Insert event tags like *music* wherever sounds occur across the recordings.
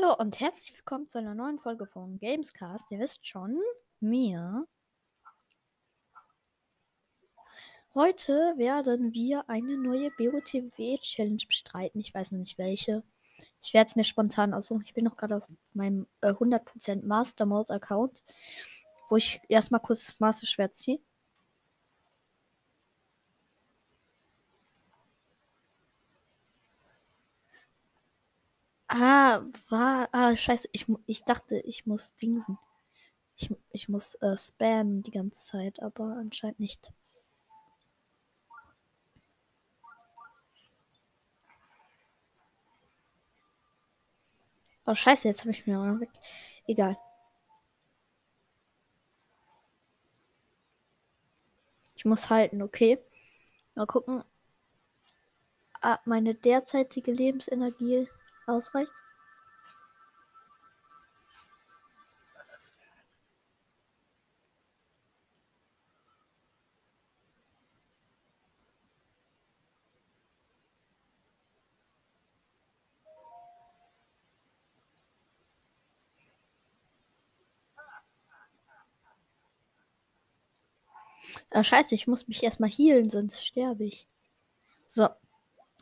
Hallo und herzlich willkommen zu einer neuen Folge von Gamescast. Ihr wisst schon, mir. Heute werden wir eine neue BOTW-Challenge bestreiten. Ich weiß noch nicht welche. Ich werde es mir spontan aussuchen. Ich bin noch gerade aus meinem äh, 100% Master Mode Account, wo ich erstmal kurz das Master Schwert ziehe. Ah, war. Ah, scheiße. Ich, ich dachte, ich muss dingsen. Ich, ich muss äh, spammen die ganze Zeit, aber anscheinend nicht. Oh, scheiße, jetzt habe ich mir mal weg. Egal. Ich muss halten, okay. Mal gucken. Ah, meine derzeitige Lebensenergie ausreicht. Ah, scheiße, ich muss mich erstmal healen, sonst sterbe ich. So.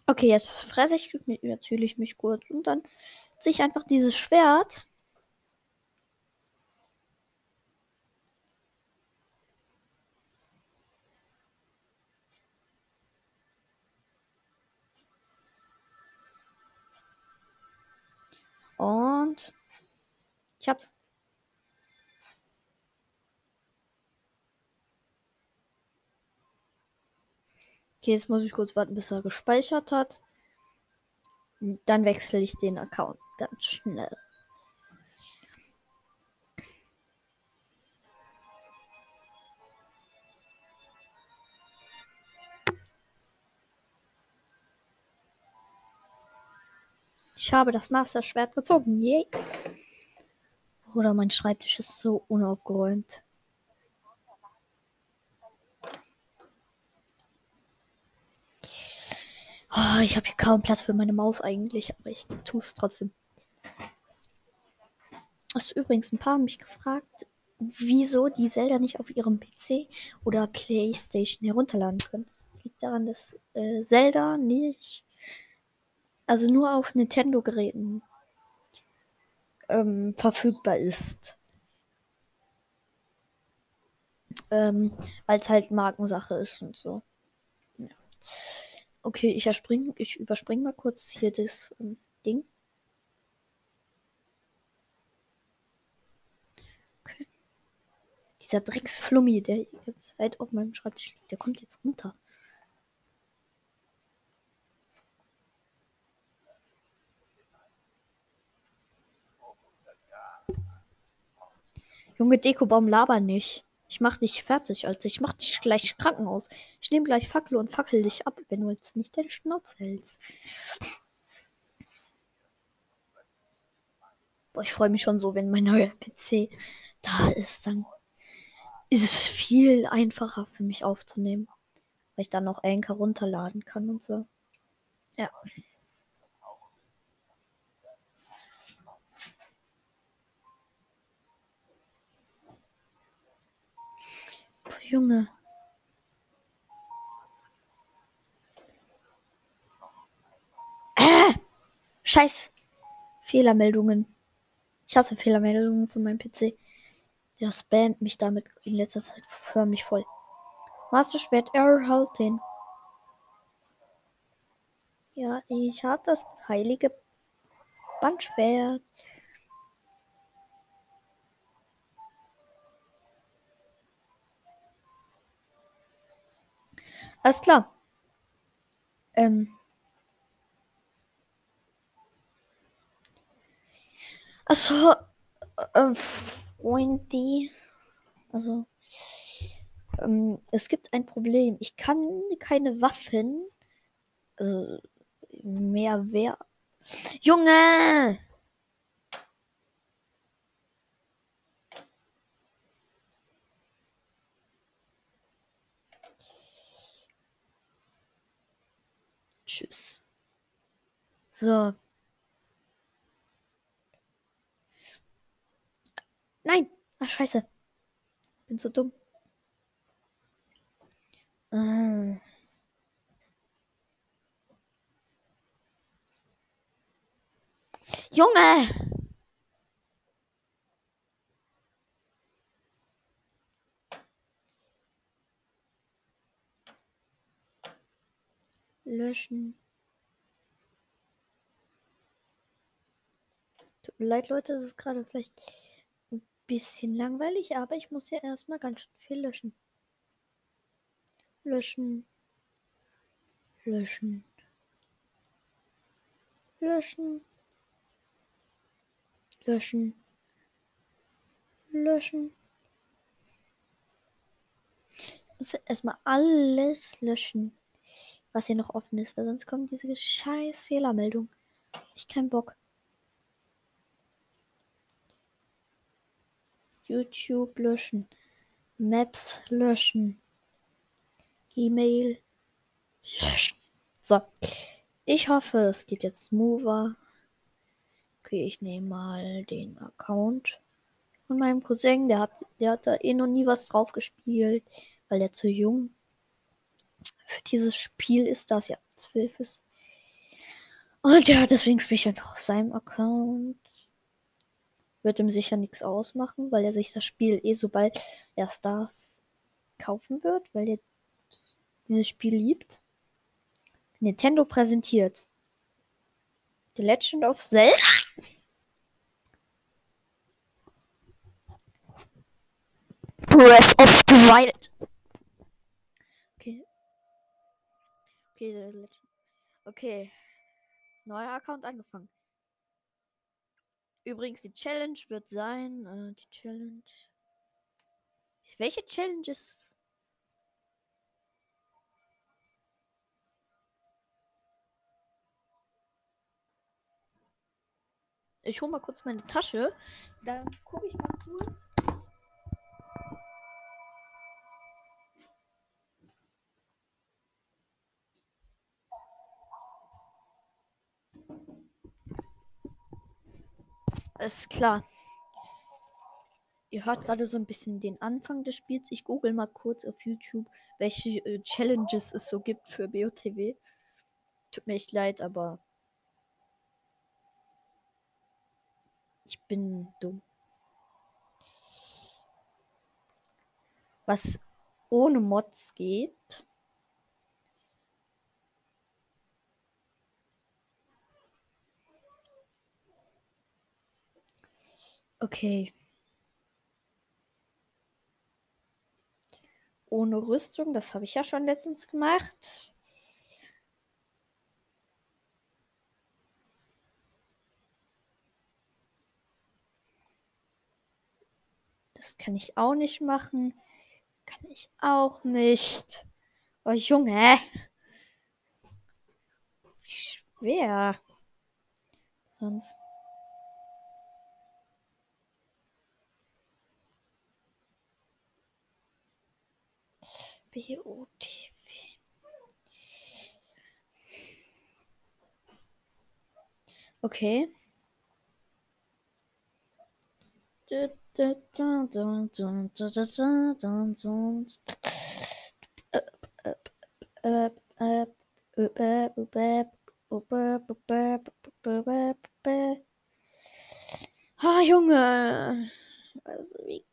Okay, jetzt fresse ich natürlich mich kurz und dann ziehe ich einfach dieses Schwert. Und ich hab's. Okay, jetzt muss ich kurz warten, bis er gespeichert hat. Dann wechsle ich den Account ganz schnell. Ich habe das Master-Schwert gezogen. Yay. Oder mein Schreibtisch ist so unaufgeräumt. Oh, ich habe hier kaum Platz für meine Maus eigentlich, aber ich tue es trotzdem. Hast übrigens ein paar haben mich gefragt, wieso die Zelda nicht auf ihrem PC oder Playstation herunterladen können. Es liegt daran, dass äh, Zelda nicht, also nur auf Nintendo-Geräten ähm, verfügbar ist. Ähm, weil es halt Markensache ist und so. Ja. Okay, ich, ich überspringe mal kurz hier das ähm, Ding. Okay. Dieser Drecksflummi, der jetzt halt auf meinem Schreibtisch liegt, der kommt jetzt runter. Junge Dekobaum, laber nicht. Ich mach dich fertig, Alter. Ich mach dich gleich Krankenhaus. Ich nehme gleich Fackel und fackel dich ab, wenn du jetzt nicht deine Schnauze hältst. Boah, ich freue mich schon so, wenn mein neuer PC da ist. Dann ist es viel einfacher für mich aufzunehmen. Weil ich dann noch Anchor runterladen kann und so. Ja. Junge. Äh, Scheiß. Fehlermeldungen. Ich hasse Fehlermeldungen von meinem PC. Der spammt mich damit in letzter Zeit förmlich voll. Master Schwert erhalten. Ja, ich habe das heilige Bandschwert. Alles klar. Ähm. Also, äh, Freunde. Also, ähm, es gibt ein Problem. Ich kann keine Waffen. Also, mehr wer. Junge! Tschüss. So. Nein. Ach, scheiße. Bin so dumm. Ah. Junge! Löschen. Tut mir leid, Leute, das ist gerade vielleicht ein bisschen langweilig, aber ich muss ja erstmal ganz schön viel löschen. Löschen. Löschen. Löschen. Löschen. Löschen. Ich muss erstmal alles löschen, was hier noch offen ist, weil sonst kommt diese scheiß Fehlermeldung. Ich keinen Bock. YouTube löschen. Maps löschen. Gmail löschen. So. Ich hoffe, es geht jetzt smoother. Okay, ich nehme mal den Account von meinem Cousin. Der hat, der hat da eh noch nie was drauf gespielt, weil er zu jung für dieses Spiel ist, das ja zwölf ist. Und ja, deswegen spiele ich einfach auf seinem Account. Wird ihm sicher nichts ausmachen, weil er sich das Spiel eh sobald er es darf kaufen wird, weil er dieses Spiel liebt. Nintendo präsentiert The Legend of Zelda. Breath of the Wild. Okay. Okay. Okay. Neuer Account angefangen. Übrigens, die Challenge wird sein. Äh, die Challenge. Welche Challenge ist Ich hole mal kurz meine Tasche. Dann gucke ich mal kurz. Ist klar. Ihr hört gerade so ein bisschen den Anfang des Spiels. Ich google mal kurz auf YouTube, welche äh, Challenges es so gibt für BOTW. Tut mir echt leid, aber Ich bin dumm. Was ohne Mods geht. Okay. Ohne Rüstung, das habe ich ja schon letztens gemacht. Das kann ich auch nicht machen. Kann ich auch nicht. Oh Junge. Schwer. Sonst. BOTW. Okay. Ah, Junge. Also, wie,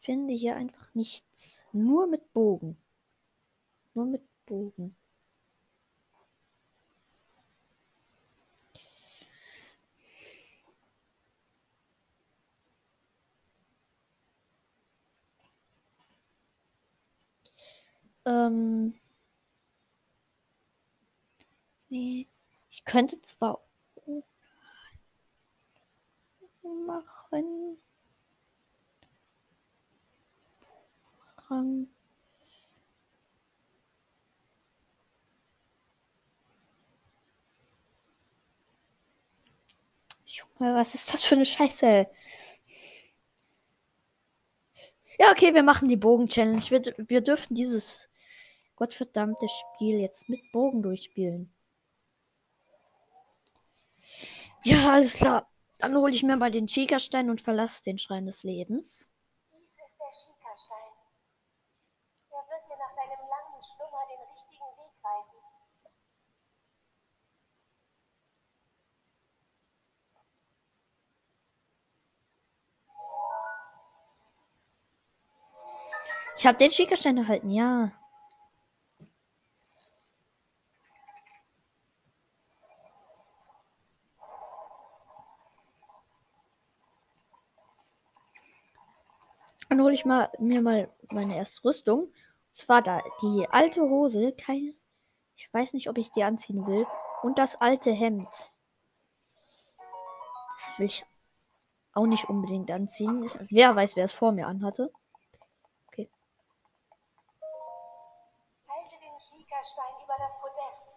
finde hier einfach nichts. Nur mit Bogen. Nur mit Bogen. Ähm. Nee. Ich könnte zwar machen. Rang. Junge, was ist das für eine Scheiße? Ja, okay, wir machen die Bogen-Challenge. Wir, wir dürfen dieses gottverdammte Spiel jetzt mit Bogen durchspielen. Ja, alles klar. Dann hole ich mir mal den Schikastein und verlasse den Schrein des Lebens. Dies ist der Schikastein. Dir nach deinem langen Schlummer den richtigen Weg weisen. Ich habe den Schikastein erhalten, ja. Dann hole ich mal, mir mal meine erste Rüstung. Und zwar da die alte Hose, keine. Ich weiß nicht, ob ich die anziehen will. Und das alte Hemd. Das will ich auch nicht unbedingt anziehen. Wer weiß, wer es vor mir anhatte. Halte den Schikastein über das Podest.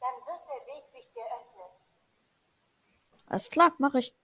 Dann wird der Weg sich dir öffnen. Alles klar, mache ich.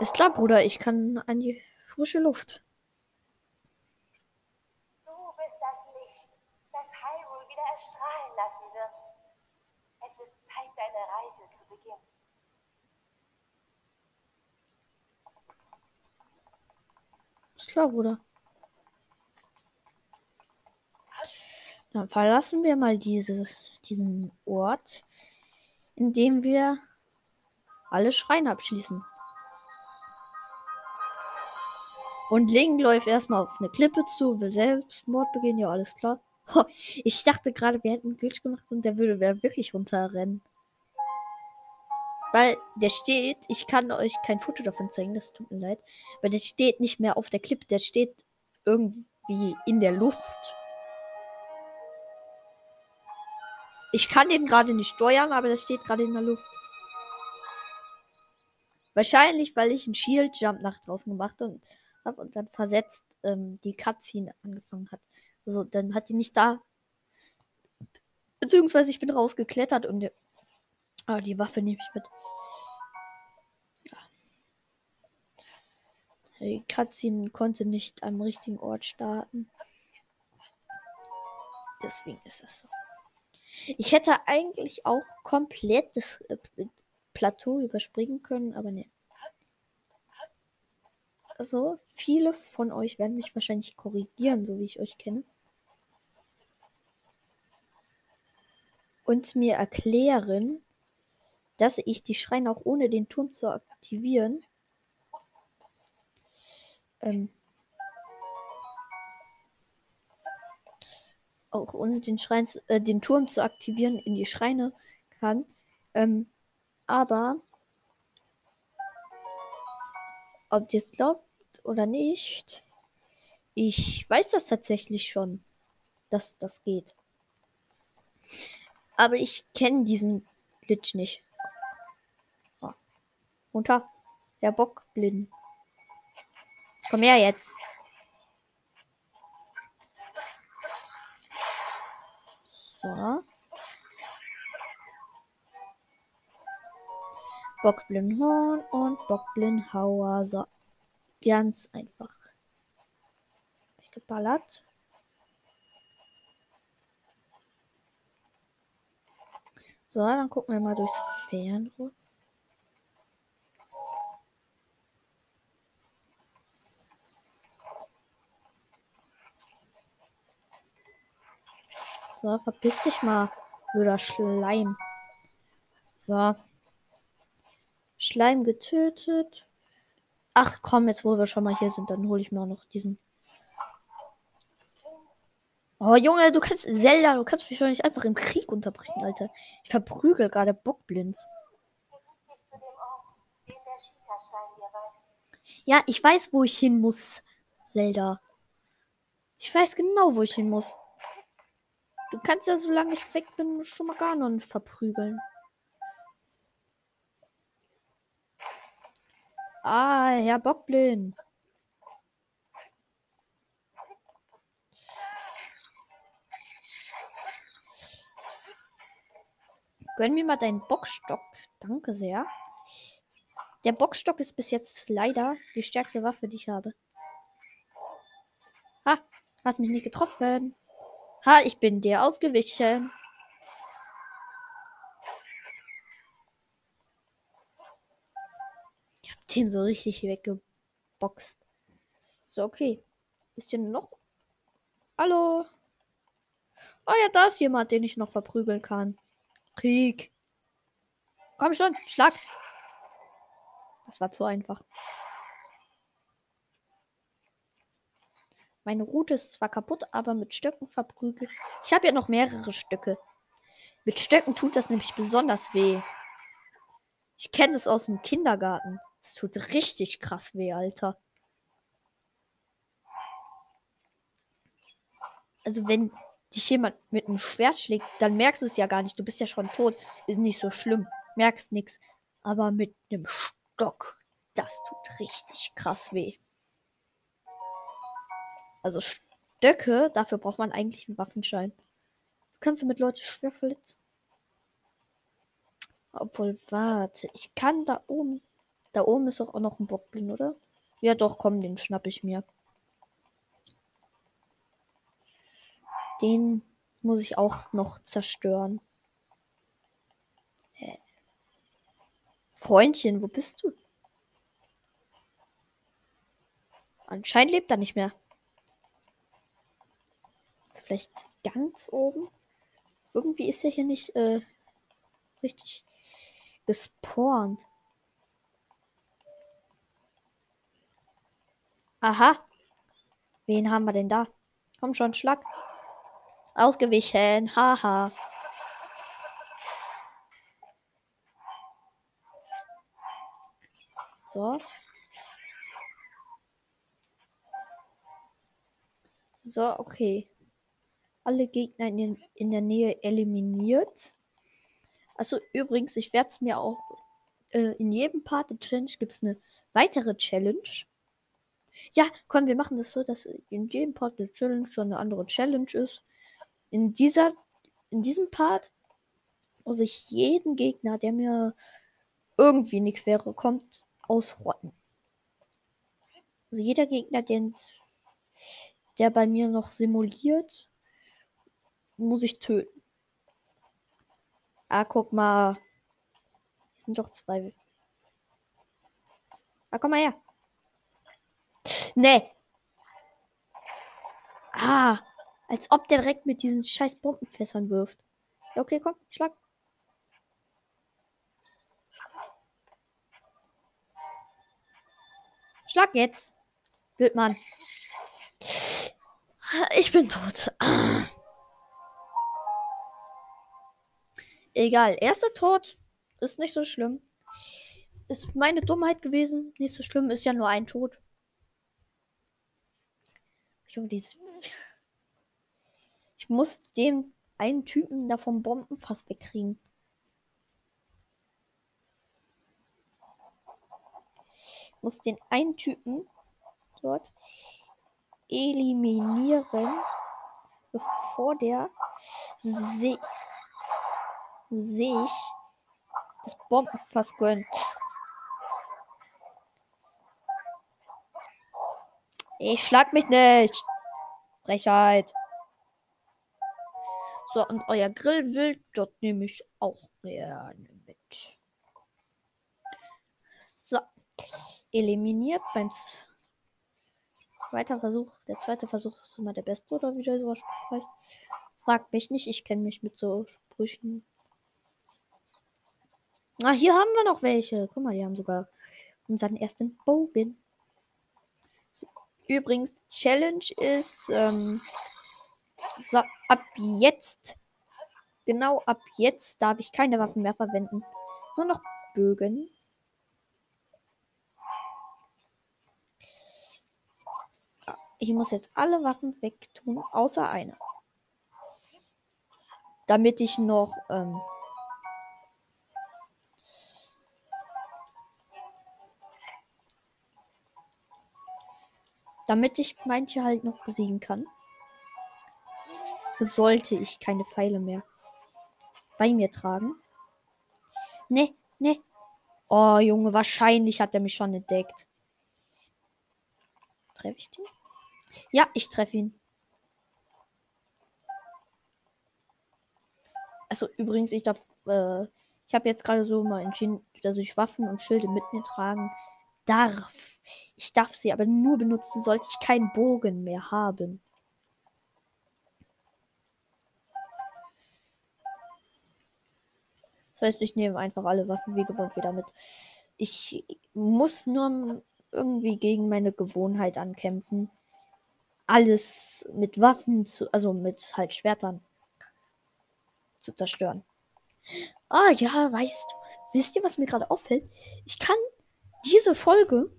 Ist klar, Bruder, ich kann an die frische Luft. Du bist das Licht, das Hyrule wieder erstrahlen lassen wird. Es ist Zeit, deine Reise zu beginnen. Ist klar, Bruder. Dann verlassen wir mal dieses, diesen Ort, in dem wir alle Schreine abschließen. Und Link läuft erstmal auf eine Klippe zu, will Selbstmord begehen, ja, alles klar. Ich dachte gerade, wir hätten Glitch gemacht und der würde wirklich runterrennen. Weil der steht, ich kann euch kein Foto davon zeigen, das tut mir leid. Weil der steht nicht mehr auf der Klippe, der steht irgendwie in der Luft. Ich kann den gerade nicht steuern, aber der steht gerade in der Luft. Wahrscheinlich, weil ich einen Shield Jump nach draußen gemacht und habe und dann versetzt ähm, die Cutscene angefangen hat. Also dann hat die nicht da. Beziehungsweise ich bin rausgeklettert und der, ah, die Waffe nehme ich mit. Die Cutscene konnte nicht am richtigen Ort starten. Deswegen ist es so. Ich hätte eigentlich auch komplett das äh, Plateau überspringen können, aber ne. Also, viele von euch werden mich wahrscheinlich korrigieren, so wie ich euch kenne. Und mir erklären, dass ich die Schreine auch ohne den Turm zu aktivieren ähm, auch ohne den Schrein äh, den Turm zu aktivieren in die Schreine kann. Ähm, aber ob ihr es glaubt oder nicht, ich weiß das tatsächlich schon, dass das geht. Aber ich kenne diesen Glitch nicht. Oh. Runter. Der Bock blind. Komm her jetzt. So. Bockblindhorn und Bockblindhauer. So. Ganz einfach. Weggeballert. So, dann gucken wir mal durchs Fernrohr. So, verpiss dich mal, blöder Schleim. So. Schleim getötet. Ach komm, jetzt wo wir schon mal hier sind, dann hole ich mir auch noch diesen. Oh Junge, du kannst. Zelda, du kannst mich doch nicht einfach im Krieg unterbrechen, Alter. Ich verprügel gerade Bockblinds. Ja, ich weiß, wo ich hin muss, Zelda. Ich weiß genau, wo ich hin muss. Du kannst ja, solange ich weg bin, schon mal gar nicht verprügeln. Ah, Herr Bockblin. Gönn mir mal deinen Bockstock. Danke sehr. Der Bockstock ist bis jetzt leider die stärkste Waffe, die ich habe. Ha, hast mich nicht getroffen. Ha, ich bin dir ausgewichen. Den so richtig weggeboxt. So, okay. Ist hier noch? Hallo? Oh ja, da ist jemand, den ich noch verprügeln kann. Krieg. Komm schon, schlag. Das war zu einfach. Meine Route ist zwar kaputt, aber mit Stöcken verprügelt. Ich habe ja noch mehrere Stücke. Mit Stöcken tut das nämlich besonders weh. Ich kenne das aus dem Kindergarten. Es tut richtig krass weh, Alter. Also wenn dich jemand mit einem Schwert schlägt, dann merkst du es ja gar nicht. Du bist ja schon tot. Ist nicht so schlimm. Merkst nichts. Aber mit einem Stock, das tut richtig krass weh. Also Stöcke, dafür braucht man eigentlich einen Waffenschein. Du kannst damit Leute schwer verletzen. Obwohl, warte, ich kann da oben. Da oben ist doch auch noch ein Bockblin, oder? Ja, doch, komm, den schnapp ich mir. Den muss ich auch noch zerstören. Äh. Freundchen, wo bist du? Anscheinend lebt er nicht mehr. Vielleicht ganz oben? Irgendwie ist er hier nicht äh, richtig gespawnt. Aha. Wen haben wir denn da? Komm schon, Schlag. Ausgewichen. Haha. So. So, okay. Alle Gegner in, den, in der Nähe eliminiert. Also übrigens, ich werde es mir auch äh, in jedem Part der Challenge gibt es eine weitere Challenge. Ja, komm, wir machen das so, dass in jedem Part der Challenge schon eine andere Challenge ist. In dieser, in diesem Part muss ich jeden Gegner, der mir irgendwie in die Quere kommt, ausrotten. Also jeder Gegner, den, der bei mir noch simuliert, muss ich töten. Ah, guck mal. Hier sind doch zwei. Ah, komm mal her. Nee. Ah, als ob der direkt mit diesen scheiß Bombenfässern wirft. Ja, okay, komm, schlag. Schlag jetzt. Wildmann. Ich bin tot. Egal, erster Tod ist nicht so schlimm. Ist meine Dummheit gewesen. Nicht so schlimm, ist ja nur ein Tod. Junge, dieses. Ich muss den einen Typen da vom Bombenfass wegkriegen. Ich muss den einen Typen dort eliminieren, bevor der sich das Bombenfass gönnt. Ich schlag mich nicht. Frechheit. So, und euer Grillwild, dort nehme ich auch gerne mit. So. Eliminiert beim zweiten Versuch. Der zweite Versuch ist immer der beste, oder wie der so heißt. Fragt mich nicht, ich kenne mich mit so Sprüchen. Ah, hier haben wir noch welche. Guck mal, die haben sogar unseren ersten Bogen. Übrigens, Challenge ist ähm, so, ab jetzt, genau ab jetzt darf ich keine Waffen mehr verwenden. Nur noch Bögen. Ich muss jetzt alle Waffen wegtun, außer eine. Damit ich noch ähm, Damit ich manche halt noch besiegen kann, sollte ich keine Pfeile mehr bei mir tragen. Nee, nee. Oh, Junge, wahrscheinlich hat er mich schon entdeckt. Treffe ich den? Ja, ich treffe ihn. Also übrigens, ich darf, äh, ich habe jetzt gerade so mal entschieden, dass ich Waffen und Schilde mit mir tragen darf. Ich darf sie aber nur benutzen, sollte ich keinen Bogen mehr haben. Das heißt, ich nehme einfach alle Waffen wie gewohnt wieder mit. Ich muss nur irgendwie gegen meine Gewohnheit ankämpfen. Alles mit Waffen zu, also mit halt Schwertern zu zerstören. Ah ja, weißt, wisst ihr, was mir gerade auffällt? Ich kann diese Folge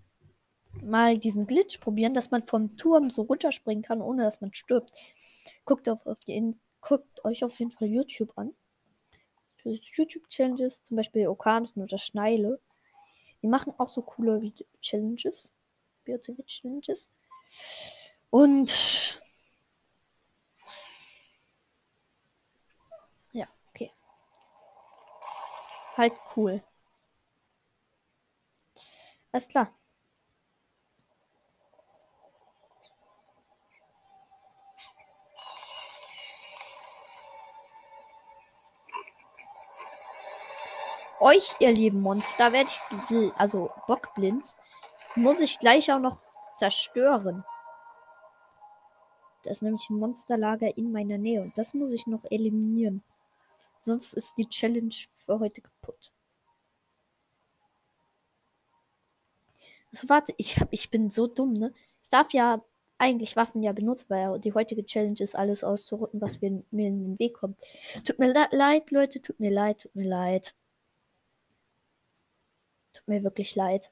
mal diesen Glitch probieren, dass man vom Turm so runterspringen kann, ohne dass man stirbt. Guckt, auf, auf die, guckt euch auf jeden Fall YouTube an. YouTube-Challenges, zum Beispiel Okamsen oder Schneile. Die machen auch so coole Challenges. BOTW-Challenges. Und ja, okay. Halt cool. Alles klar. Euch, ihr lieben Monster, werde ich, also Bockblinds, muss ich gleich auch noch zerstören. Das ist nämlich ein Monsterlager in meiner Nähe und das muss ich noch eliminieren. Sonst ist die Challenge für heute kaputt. Also warte, ich hab, ich bin so dumm, ne? Ich darf ja eigentlich Waffen ja benutzen, weil die heutige Challenge ist alles auszurotten, was mir in den Weg kommt. Tut mir leid, Leute, tut mir leid, tut mir leid. Tut mir wirklich leid.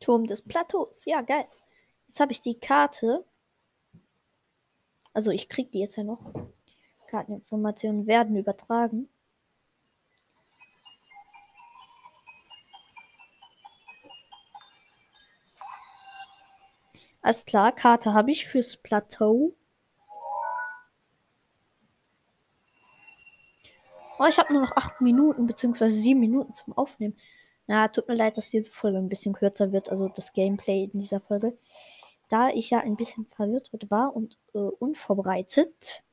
Turm des Plateaus. Ja, geil. Jetzt habe ich die Karte. Also ich kriege die jetzt ja noch. Karteninformationen werden übertragen. Alles klar, Karte habe ich fürs Plateau. Oh, ich habe nur noch 8 Minuten bzw. 7 Minuten zum Aufnehmen. Na, tut mir leid, dass diese Folge ein bisschen kürzer wird, also das Gameplay in dieser Folge. Da ich ja ein bisschen verwirrt war und äh, unvorbereitet.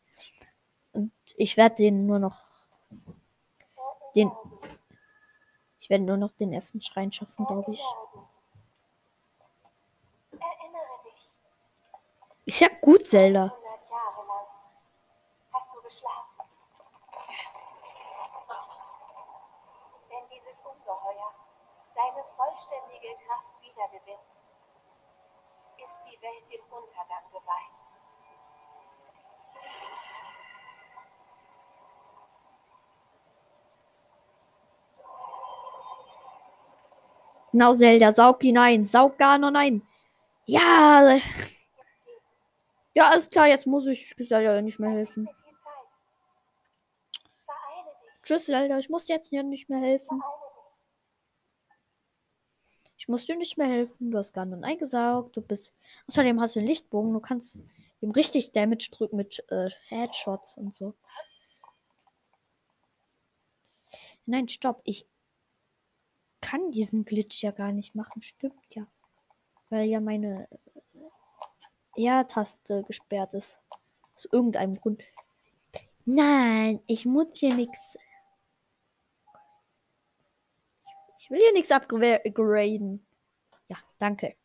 Und ich werde den nur noch. Den. Ich werde nur noch den ersten Schrein schaffen, glaube ich. Ist ja gut, Zelda. Hast du geschlafen? Seine vollständige Kraft wiedergewinnt, ist die Welt dem Untergang geweiht. Genau, Zelda, saug hinein, saug gar noch ein. Ja. Ja, alles klar, jetzt muss ich Zelda nicht mehr helfen. Tschüss, Zelda, ich muss jetzt ja nicht mehr helfen. Ich muss dir nicht mehr helfen. Du hast Ganon eingesaugt. Du bist. Außerdem hast du einen Lichtbogen. Du kannst ihm richtig Damage drücken mit äh, Headshots und so. Nein, stopp. Ich kann diesen Glitch ja gar nicht machen. Stimmt ja. Weil ja meine Ja-Taste gesperrt ist. Aus irgendeinem Grund. Nein, ich muss hier nichts Ich will hier nichts upgraden. Ja, danke.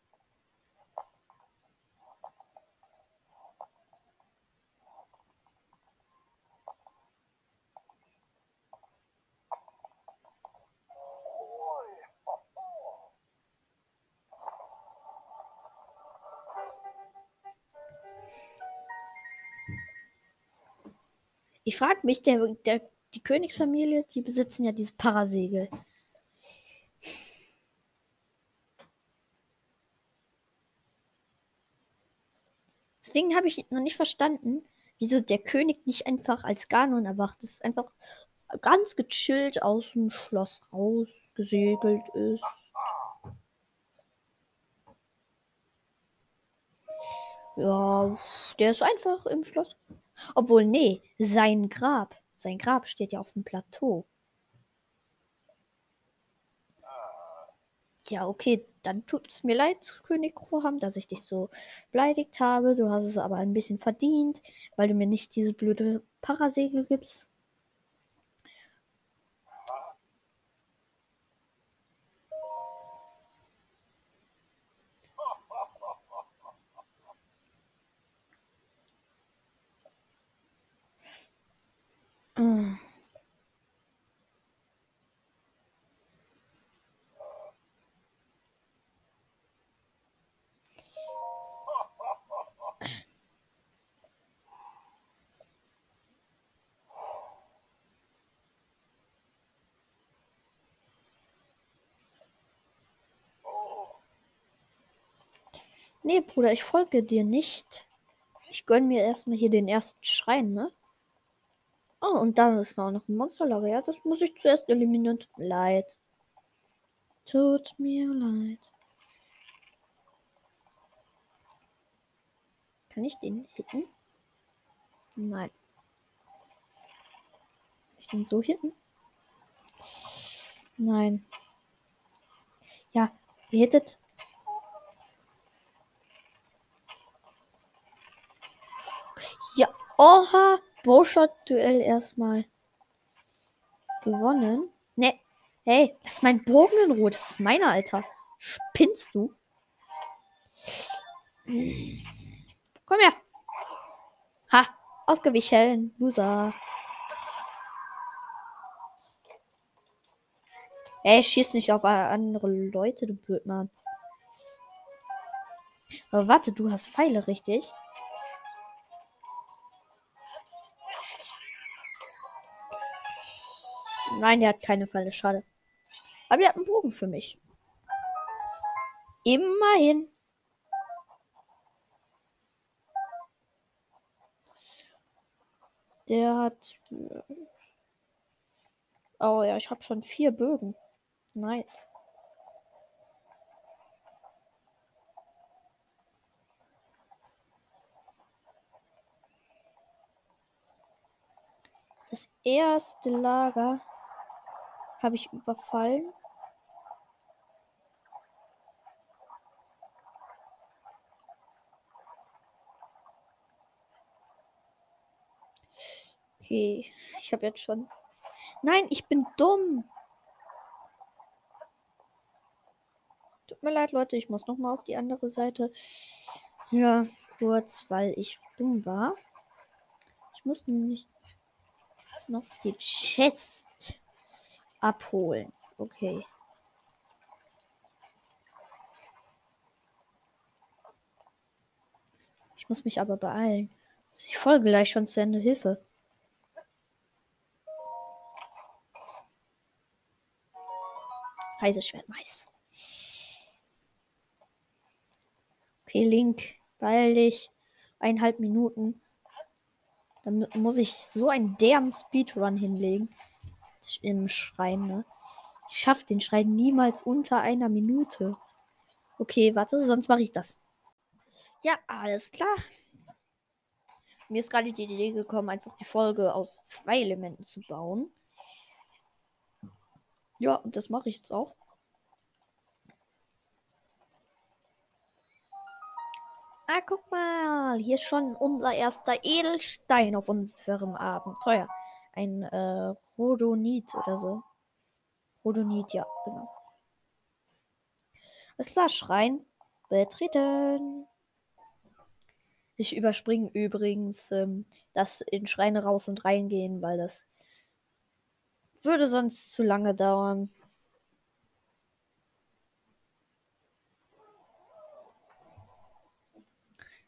Ich frage mich, der, der, die Königsfamilie, die besitzen ja dieses Parasegel. Deswegen habe ich noch nicht verstanden, wieso der König nicht einfach als Ganon erwacht ist. Einfach ganz gechillt aus dem Schloss rausgesegelt ist. Ja, der ist einfach im Schloss Obwohl, nee, sein Grab. Sein Grab steht ja auf dem Plateau. Ja, okay, dann tut es mir leid, König Kroham, dass ich dich so beleidigt habe. Du hast es aber ein bisschen verdient, weil du mir nicht diese blöde Parasegel gibst. Mm. Nee, Bruder, ich folge dir nicht. Ich gönn mir erstmal hier den ersten Schrein, ne? Oh, und dann ist noch ein Monsterlager. Ja, das muss ich zuerst eliminieren. Tut mir leid. Tut mir leid. Kann ich den hitten? Nein. Kann ich den so hitten? Nein. Ja, ihr Oha, Bowshot-Duell erstmal gewonnen. Ne, hey, lass meinen Bogen in Ruhe. Das ist meiner, Alter. Spinnst du? Komm her. Ha, ausgewichen. Loser. Ey, schieß nicht auf andere Leute, du Blödmann. Aber warte, du hast Pfeile, richtig? Nein, der hat keine Falle. Schade. Aber der hat einen Bogen für mich. Immerhin. Der hat. Oh ja, ich habe schon vier Bögen. Nice. Das erste Lager habe ich überfallen? Okay, ich habe jetzt schon. Nein, ich bin dumm. Tut mir leid, Leute, ich muss noch mal auf die andere Seite. Ja, kurz, weil ich dumm war. Ich muss nämlich noch die Chest abholen. Okay. Ich muss mich aber beeilen. Ich folge gleich schon zu Ende. Hilfe. Reiseschwert, Mais. Okay, Link, beeil dich. Eineinhalb Minuten. Dann muss ich so einen derben Speedrun hinlegen im Schrein, ne? Ich schaff den Schrein niemals unter einer Minute. Okay, warte, sonst mache ich das. Ja, alles klar. Mir ist gerade die Idee gekommen, einfach die Folge aus zwei Elementen zu bauen. Ja, und das mache ich jetzt auch. Ah, guck mal. Hier ist schon unser erster Edelstein auf unserem Abenteuer. Ein äh, Rhodonit oder so. Rhodonit, ja, genau. Alles klar, Schrein. Betreten. Ich überspringe übrigens ähm, das in Schreine raus und reingehen, weil das würde sonst zu lange dauern.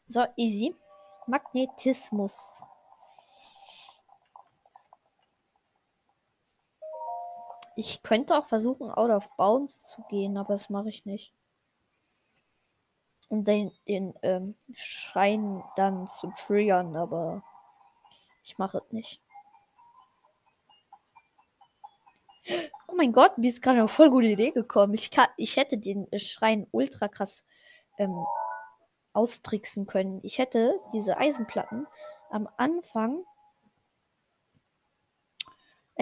So, easy. Magnetismus. Ich könnte auch versuchen, out of bounds zu gehen, aber das mache ich nicht. Um den, den ähm, Schein dann zu triggern, aber ich mache es nicht. Oh mein Gott, mir ist gerade eine voll gute Idee gekommen. Ich, kann, ich hätte den Schrein ultra krass ähm, austricksen können. Ich hätte diese Eisenplatten am Anfang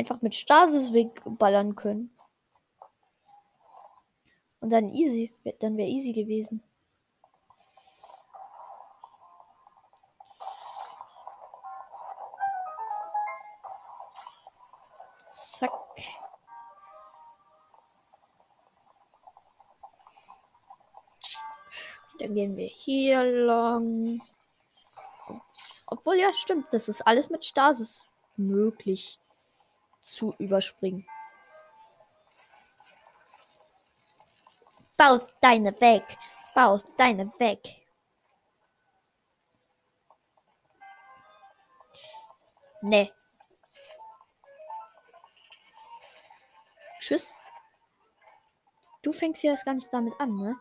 einfach mit Stasis wegballern können. Und dann easy. Dann wäre easy gewesen. Zack. Dann gehen wir hier lang. Obwohl, ja, stimmt. Das ist alles mit Stasis möglich zu überspringen. Bau deine weg. Bau deine weg. Nee. Tschüss. Du fängst ja erst gar nicht damit an, ne?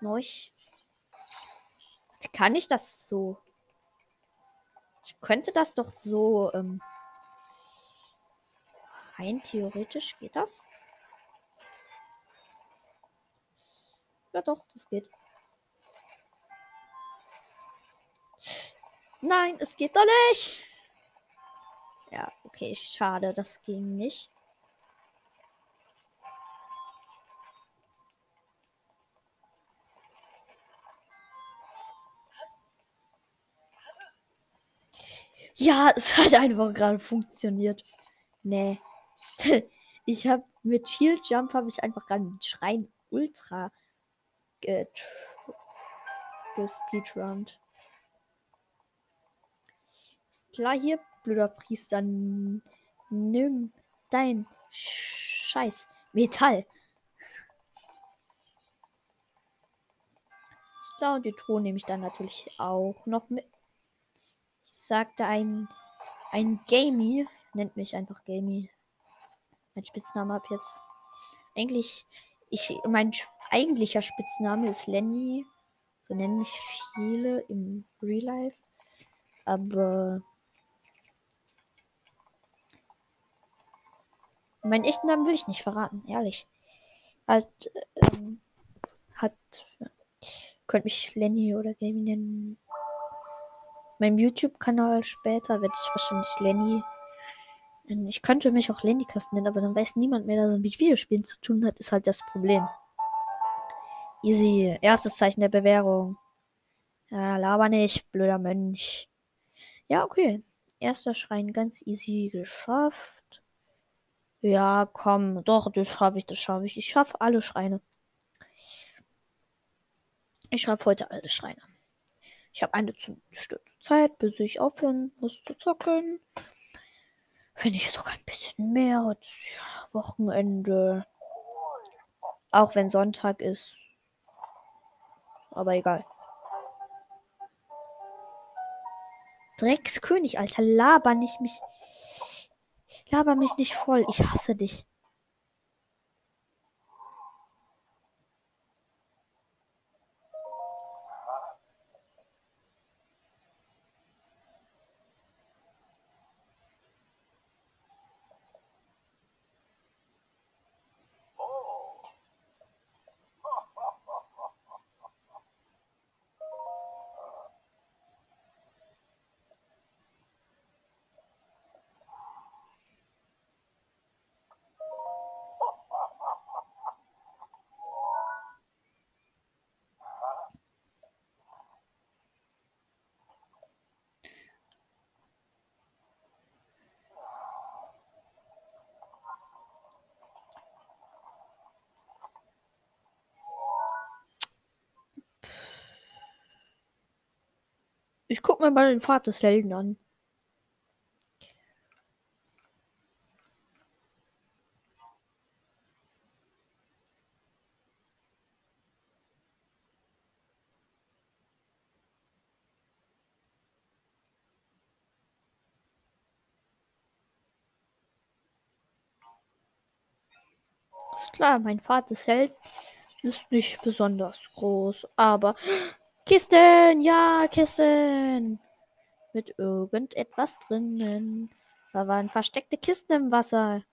Neuch. Kann ich das so? Ich könnte das doch so, ähm, rein theoretisch geht das. Ja doch, das geht. Nein, es geht doch nicht. Ja, okay, schade, das ging nicht. Ja, *laughs* es hat einfach gerade funktioniert. Nee. *laughs* ich habe mit Shield Jump habe ich einfach gerade den Schrein Ultra gespeedrunnt. Klar hier, blöder Priester, nimm dein Scheiß Metall. Klar, und die Truhe nehme ich dann natürlich auch noch mit. Ich sagte ein, ein Gamey, nennt mich einfach Gamey. Mein Spitzname ab jetzt. Eigentlich, ich, mein eigentlicher Spitzname ist Lenny. So nennen mich viele im Real Life. Aber meinen echten Namen will ich nicht verraten, ehrlich. Halt, ähm, hat, könnte mich Lenny oder Gaming nennen. Mein YouTube-Kanal später werde ich wahrscheinlich Lenny ich könnte mich auch Landicast nennen, aber dann weiß niemand mehr, dass es mit Videospielen zu tun hat, ist halt das Problem. Easy. Erstes Zeichen der Bewährung. Ja, laber nicht, blöder Mönch. Ja, okay. Erster Schrein ganz easy geschafft. Ja, komm. Doch, das schaffe ich, das schaffe ich. Ich schaffe alle Schreine. Ich schaffe heute alle Schreine. Ich habe eine Stunde Zeit, bis ich aufhören muss zu zocken. Wenn ich sogar ein bisschen mehr. Heute Wochenende. Auch wenn Sonntag ist. Aber egal. Dreckskönig, Alter. Laber nicht mich. Laber mich nicht voll. Ich hasse dich. Ich guck mir mal den des Helden an. Ist klar, mein Pfad des Helden ist nicht besonders groß, aber Kisten, ja, Kisten. Mit irgendetwas drinnen. Da waren versteckte Kisten im Wasser.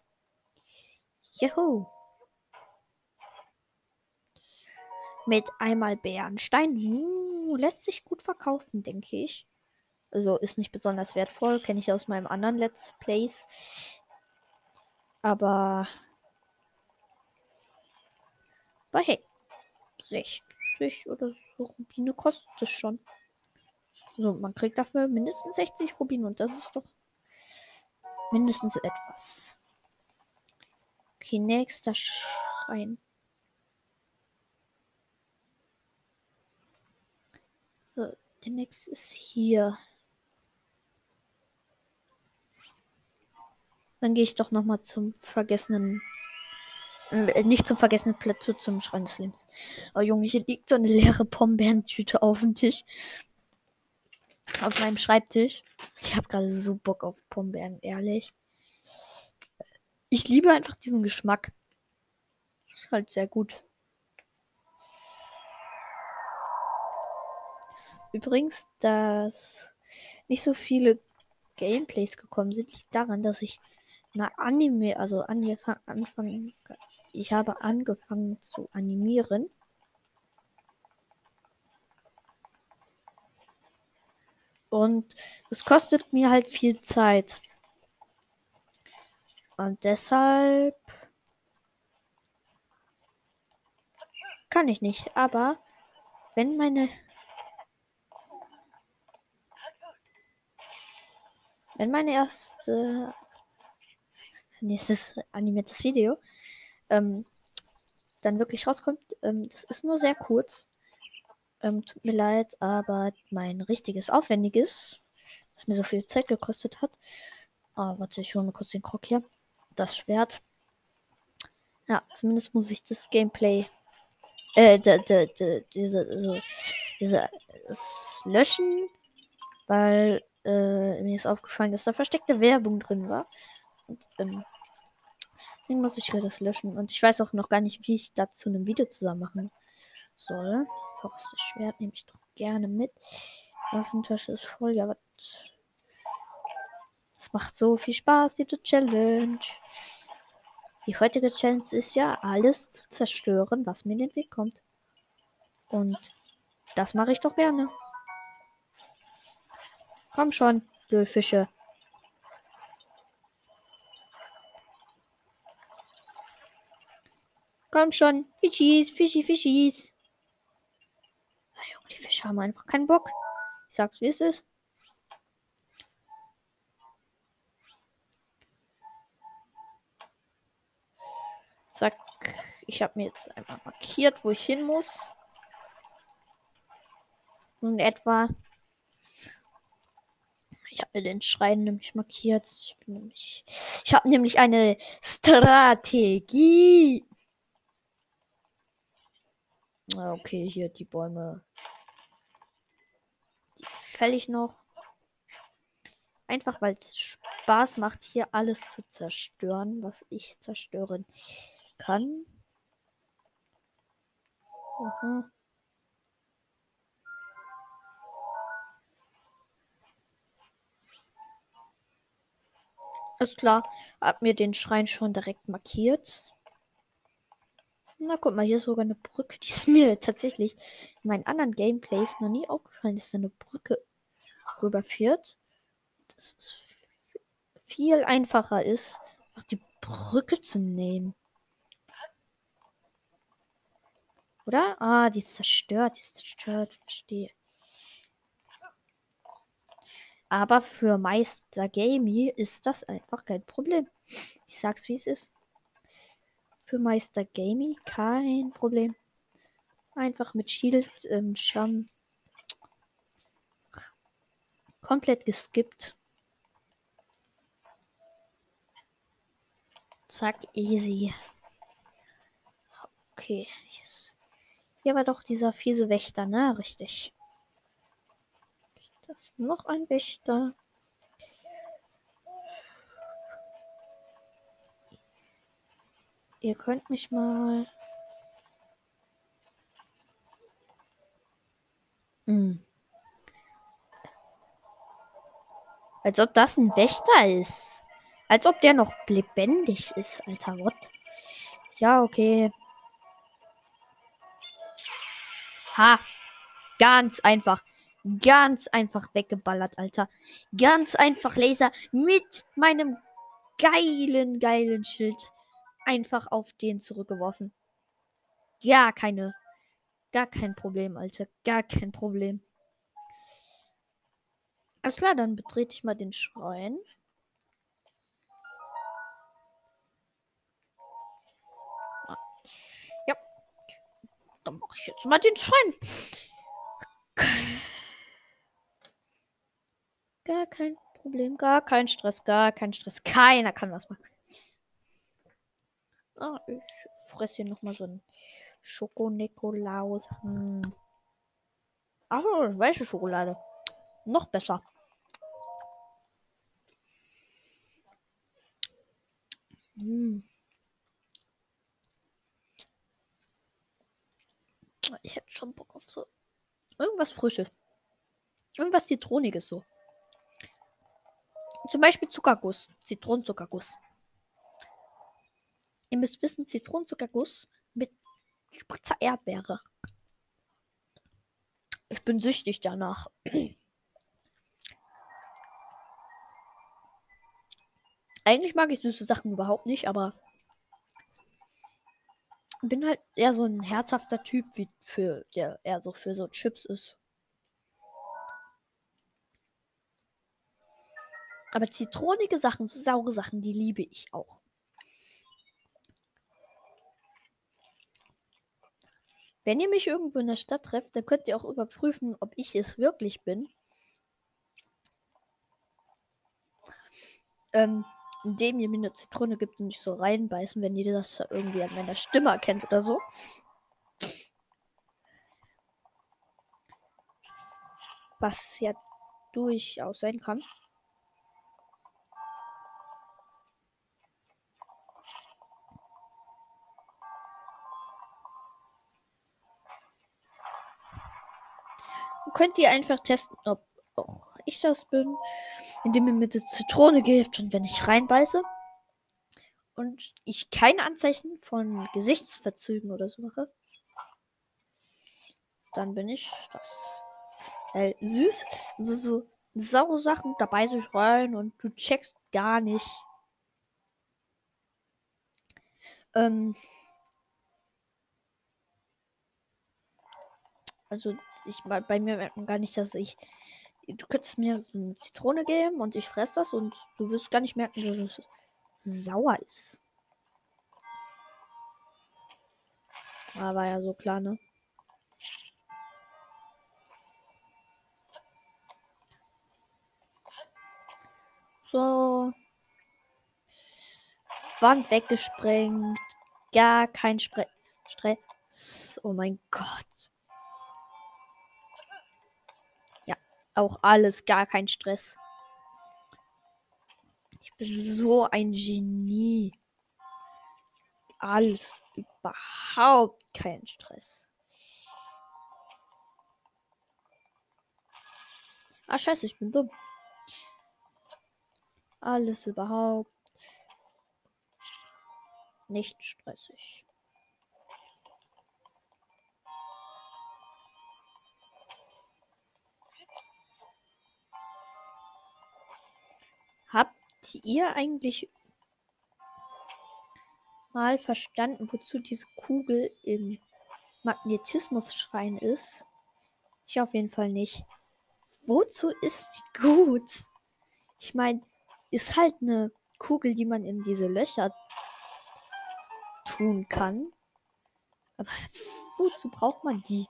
Juhu. Mit einmal Bärenstein. Uh, lässt sich gut verkaufen, denke ich. Also ist nicht besonders wertvoll, kenne ich aus meinem anderen Let's Plays. Aber. Aber hey. 60 oder so Rubine kostet es schon. So, man kriegt dafür mindestens 60 Rubine und das ist doch mindestens etwas. Okay, nächster Schrein. So, der nächste ist hier. Dann gehe ich doch noch mal zum vergessenen nicht zum vergessenen Platz, zum Schrein des Lebens. Oh Junge, hier liegt so eine leere Pombeerentüte auf dem Tisch. Auf meinem Schreibtisch. Ich habe gerade so Bock auf Pombeeren, ehrlich. Ich liebe einfach diesen Geschmack. Ist halt sehr gut. Übrigens, dass nicht so viele Gameplays gekommen sind, liegt daran, dass ich na Anime, also angefangen, anfangen, ich habe angefangen zu animieren. Und es kostet mir halt viel Zeit. Und deshalb kann ich nicht. Aber wenn meine wenn meine erste nächstes animiertes Video ähm, dann wirklich rauskommt. Ähm, das ist nur sehr kurz. Ähm, tut mir leid, aber mein richtiges, aufwendiges, das mir so viel Zeit gekostet hat. Ah, warte, ich hole mir kurz den Krog hier. Das Schwert. Ja, zumindest muss ich das Gameplay, äh, de, de, de, diese, diese, das löschen, weil äh, mir ist aufgefallen, dass da versteckte Werbung drin war. Und, ähm, den muss ich das löschen. Und ich weiß auch noch gar nicht, wie ich dazu ein Video zusammen machen soll. Fauches Schwert nehme ich doch gerne mit. Waffentasche ist voll. Ja, was. Es macht so viel Spaß, diese Challenge. Die heutige Challenge ist ja, alles zu zerstören, was mir in den Weg kommt. Und das mache ich doch gerne. Komm schon, Fische. Komm schon. Fischis, Fischi, Fischis. Na, Junge, die Fische haben einfach keinen Bock. Ich sag's, wie es ist. Zack. Ich habe mir jetzt einmal markiert, wo ich hin muss. In etwa. Ich habe mir den Schrein nämlich markiert. Ich, nämlich, ich habe nämlich eine Strategie. Ah, okay, hier die Bäume. Die fäll ich noch. Einfach weil es Spaß macht, hier alles zu zerstören, was ich zerstören kann. Aha. Ist klar, hab mir den Schrein schon direkt markiert. Na, guck mal, hier ist sogar eine Brücke. Die ist mir tatsächlich in meinen anderen Gameplays noch nie aufgefallen, dass da eine Brücke rüberführt. Das ist viel einfacher ist, auch die Brücke zu nehmen. Oder? Ah, die ist zerstört. Die ist zerstört. Verstehe. Aber für Meister Gamey ist das einfach kein Problem. Ich sag's, wie es ist für Meister Gaming kein Problem. Einfach mit Shield ähm, schon komplett geskippt. Zack, easy. Okay. Hier war doch dieser fiese Wächter, ne? Richtig. Das ist noch ein Wächter. Ihr könnt mich mal. Hm. Als ob das ein Wächter ist. Als ob der noch lebendig ist, Alter. What? Ja, okay. Ha. Ganz einfach. Ganz einfach weggeballert, Alter. Ganz einfach Laser mit meinem geilen, geilen Schild einfach auf den zurückgeworfen. Gar keine. Gar kein Problem, Alter. Gar kein Problem. Alles klar, dann betrete ich mal den Schrein. Ah. Ja. Dann mache ich jetzt mal den Schrein. Gar kein Problem, gar kein Stress, gar kein Stress. Keiner kann was machen. Ah, ich fresse hier nochmal so ein Schoko-Nikolaus. Hm. Ach, weiße Schokolade. Noch besser. Hm. Ich hätte schon Bock auf so irgendwas Frisches. Irgendwas Zitroniges so. Zum Beispiel Zuckerguss. Zitronenzuckerguss. Ihr müsst wissen, Zitronenzuckerguss mit Spritzer Erdbeere. Ich bin süchtig danach. Eigentlich mag ich süße Sachen überhaupt nicht, aber bin halt eher so ein herzhafter Typ, wie für der eher so für so Chips ist. Aber zitronige Sachen, saure Sachen, die liebe ich auch. Wenn ihr mich irgendwo in der Stadt trefft, dann könnt ihr auch überprüfen, ob ich es wirklich bin. Ähm, indem ihr mir eine Zitrone gibt und nicht so reinbeißen, wenn ihr das irgendwie an meiner Stimme erkennt oder so. Was ja durchaus sein kann. Könnt ihr einfach testen, ob auch ich das bin, indem ihr mir die Zitrone gebt und wenn ich reinbeiße und ich keine Anzeichen von Gesichtsverzügen oder so mache, dann bin ich das. Äh, süß, so, so saure Sachen, da beiße ich rein und du checkst gar nicht. Ähm, also ich bei mir merkt man gar nicht, dass ich. Du könntest mir eine Zitrone geben und ich fresse das und du wirst gar nicht merken, dass es sauer ist. Aber war ja so klar, ne? So. Wand weggesprengt. Gar kein Stress. Oh mein Gott. Auch alles, gar kein Stress. Ich bin so ein Genie. Alles, überhaupt kein Stress. Ah, scheiße, ich bin dumm. Alles überhaupt nicht stressig. Habt ihr eigentlich mal verstanden, wozu diese Kugel im Magnetismusschrein ist? Ich auf jeden Fall nicht. Wozu ist die gut? Ich meine, ist halt eine Kugel, die man in diese Löcher tun kann. Aber wozu braucht man die?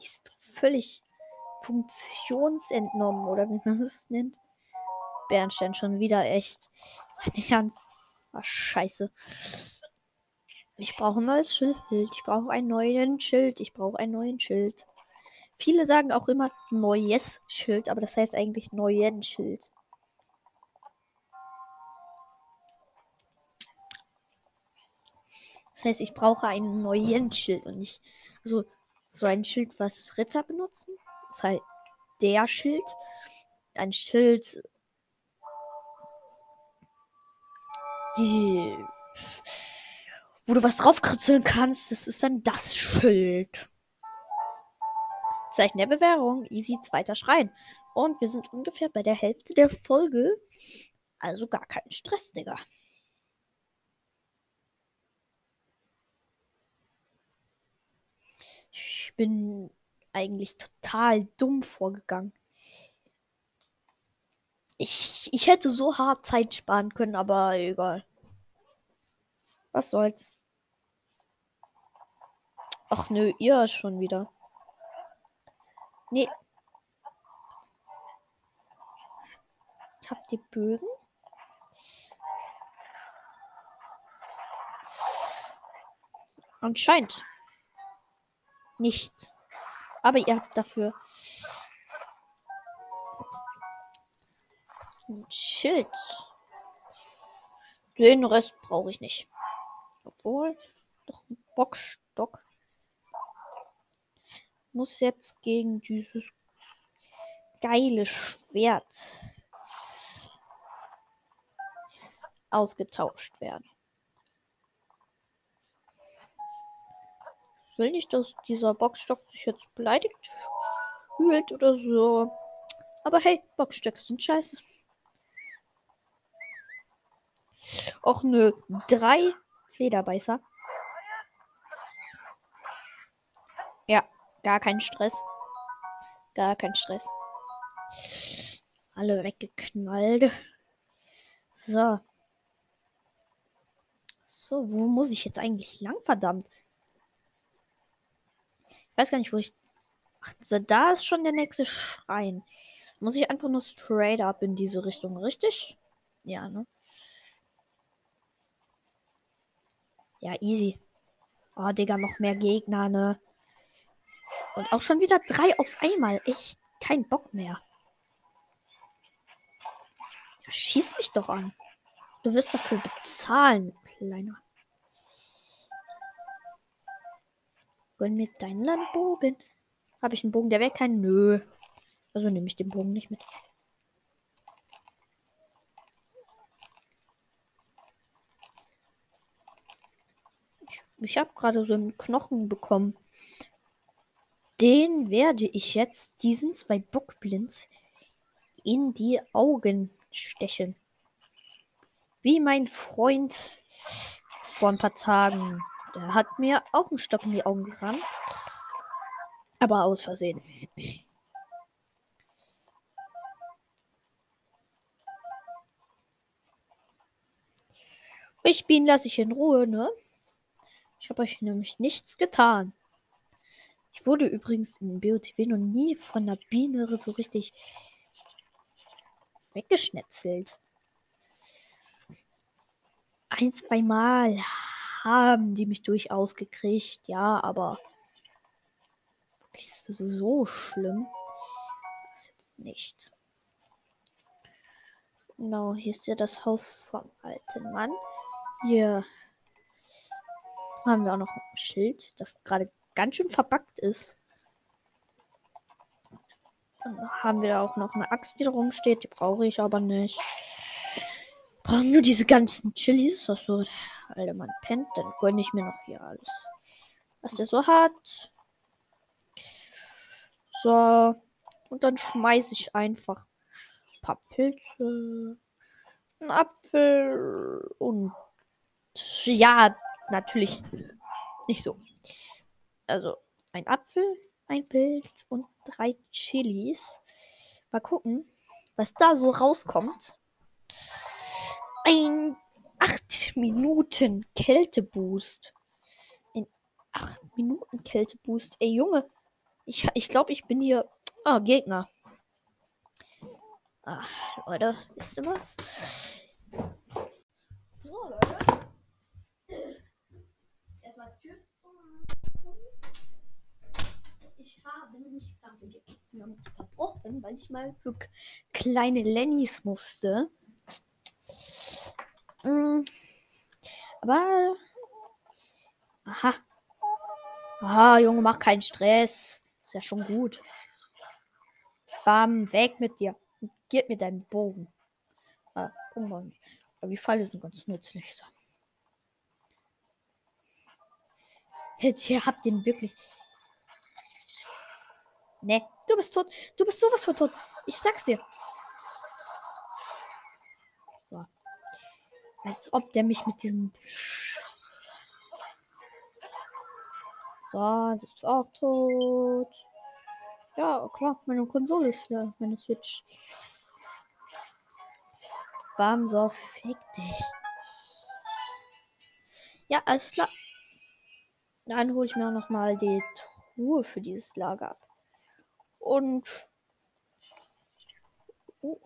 Die ist völlig funktionsentnommen, oder wie man das nennt. Bernstein schon wieder echt. Ernst. Ach, scheiße. Ich brauche ein neues Schild. Ich brauche einen neuen Schild. Ich brauche einen neuen Schild. Viele sagen auch immer neues Schild, aber das heißt eigentlich neuen Schild. Das heißt, ich brauche einen neuen Schild und nicht also so ein Schild, was Ritter benutzen. Das heißt der Schild. Ein Schild, die. Wo du was draufkritzeln kannst, das ist dann das Schild. Zeichen der Bewährung. Easy, zweiter Schrein. Und wir sind ungefähr bei der Hälfte der Folge. Also gar kein Stress, Digga. Ich bin eigentlich total dumm vorgegangen. Ich, ich hätte so hart Zeit sparen können, aber egal. Was soll's. Ach nö, ihr schon wieder. Nee. Ich hab die Bögen. Anscheinend. Nicht. Aber ihr habt dafür ein Schild. Den Rest brauche ich nicht. Obwohl, doch ein Bockstock muss jetzt gegen dieses geile Schwert ausgetauscht werden. Ich will nicht, dass dieser Boxstock sich jetzt beleidigt fühlt oder so. Aber hey, Boxstöcke sind scheiße. Och nö, drei Flederbeißer. Ja, gar kein Stress. Gar kein Stress. Alle weggeknallt. So. So, wo muss ich jetzt eigentlich lang, verdammt? Ich weiß gar nicht, wo ich. Ach, so, da ist schon der nächste Schrein. Muss ich einfach nur straight up in diese Richtung, richtig? Ja, ne? Ja, easy. Oh, Digga, noch mehr Gegner, ne? Und auch schon wieder drei auf einmal. Echt kein Bock mehr. Ja, schieß mich doch an. Du wirst dafür bezahlen, Kleiner. Gönn mir deinen Landbogen. Habe ich einen Bogen, der wäre kein Nö. Also nehme ich den Bogen nicht mit. Ich habe gerade so einen Knochen bekommen. Den werde ich jetzt diesen zwei Bockblinds in die Augen stechen. Wie mein Freund vor ein paar Tagen. Der hat mir auch einen Stock in die Augen gerannt. Aber aus Versehen. Ich bin lasse ich in Ruhe, ne? Ich habe euch nämlich nichts getan. Ich wurde übrigens in BOTW noch nie von der Biene so richtig weggeschnetzelt. Ein, zwei Mal haben die mich durchaus gekriegt, ja, aber ist so schlimm. Das ist jetzt nicht. Genau, hier ist ja das Haus vom alten Mann. Hier haben wir auch noch ein Schild, das gerade ganz schön verbackt ist. Dann haben wir auch noch eine Axt, die da rumsteht. Die brauche ich aber nicht. Brauchen nur diese ganzen Chilis. Achso, alter Mann pennt. Dann gönne ich mir noch hier alles. Was der so hat. So. Und dann schmeiße ich einfach ein paar Pilze. Ein Apfel und ja, natürlich nicht so. Also ein Apfel, ein Pilz und drei Chilis. Mal gucken, was da so rauskommt. Ein 8 Minuten Kälteboost. Ein 8 Minuten Kälteboost. Ey, Junge. Ich, ich glaube, ich bin hier. Ah, Gegner. Ach, Leute, wisst ihr was? So, Leute. Ich habe nämlich gerade verbrochen, weil ich mal für kleine Lennys musste. Mm. Aber. Aha. Aha, Junge, mach keinen Stress. Ist ja schon gut. Bam, weg mit dir. Gib mir deinen Bogen. Ah, guck mal. Aber die Pfeile sind ganz nützlich. So. Jetzt, ihr habt den wirklich. Ne, du bist tot. Du bist sowas von tot. Ich sag's dir. So. Als ob der mich mit diesem. So, das ist auch tot. Ja, klar, meine Konsole ist ja meine Switch. Bam, so, fick dich. Ja, alles klar. Dann hole ich mir auch noch mal die Truhe für dieses Lager ab. Und. Oh.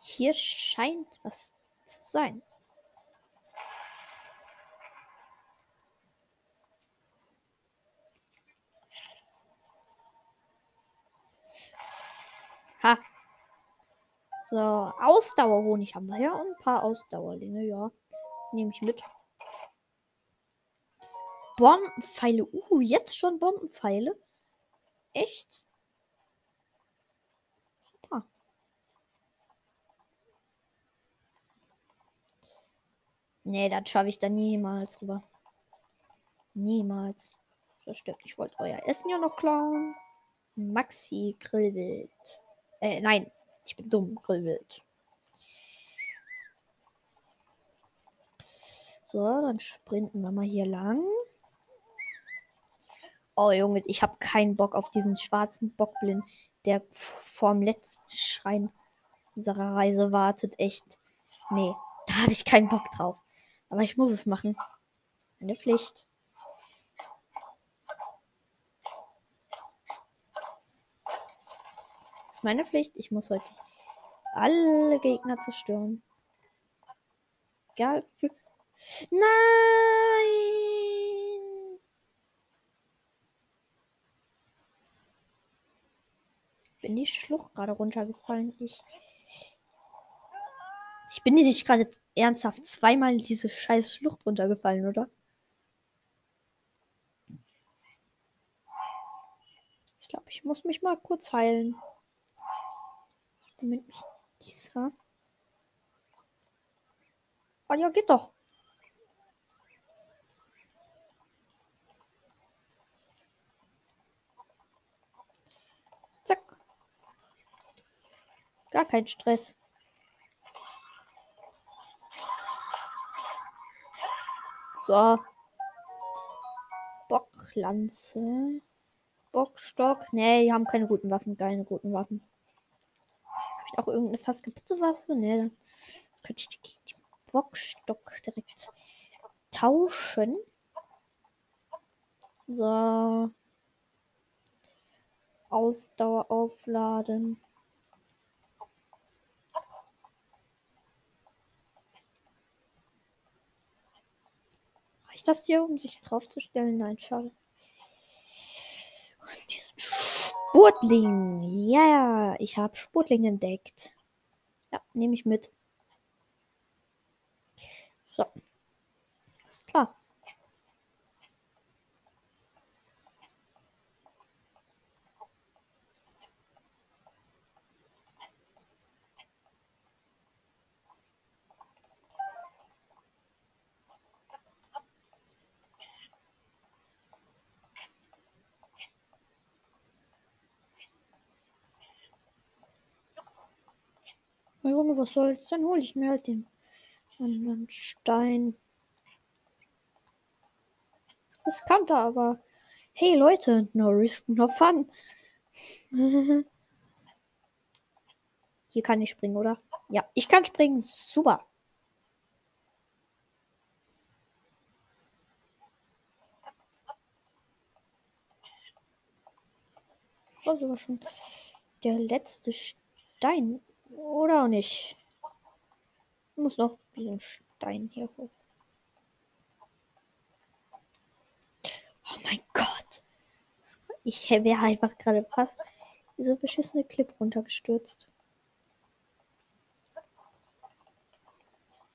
Hier scheint was zu sein. Ha. So, Ausdauerhonig haben wir ja. Und ein paar Ausdauerlinge, ja. Nehme ich mit. Bombenpfeile. Uh, jetzt schon Bombenpfeile. Echt? Super. Nee, das schaffe ich da niemals rüber. Niemals. Stimmt. Ich wollte euer Essen ja noch klauen. Maxi Grillwild. Äh, nein. Ich bin dumm. Grillwild. So, dann sprinten wir mal hier lang. Oh Junge, ich habe keinen Bock auf diesen schwarzen Bockblind, der vorm letzten Schrein unserer Reise wartet. Echt. Nee, da habe ich keinen Bock drauf. Aber ich muss es machen. Eine Pflicht. Ist meine Pflicht. Ich muss heute alle Gegner zerstören. Egal. Nein! Bin die Schlucht gerade runtergefallen? Ich. Ich bin nicht gerade ernsthaft zweimal in diese scheiß Schlucht runtergefallen, oder? Ich glaube, ich muss mich mal kurz heilen. Damit mich dieser. Ah ja, geht doch. Zack. Gar kein Stress. So. Bocklanze. Bockstock. Nee, die haben keine guten Waffen. Keine guten Waffen. Habe ich auch irgendeine fast kaputte Waffe? Nee. Das könnte ich die Bockstock direkt tauschen. So. Ausdauer aufladen. Das hier, um sich draufzustellen? Nein, schade. Und diesen Spurtling. Ja, ich habe Spurtling entdeckt. Ja, nehme ich mit. So. Ist klar. Junge, was soll's? Dann hole ich mir halt den anderen Stein. Riskanter, aber hey Leute, no risk, no fun. *laughs* Hier kann ich springen, oder? Ja, ich kann springen. Super. war sogar schon der letzte Stein. Oder auch nicht. Ich muss noch diesen Stein hier hoch. Oh mein Gott. Ich wäre einfach gerade fast diese beschissene Clip runtergestürzt.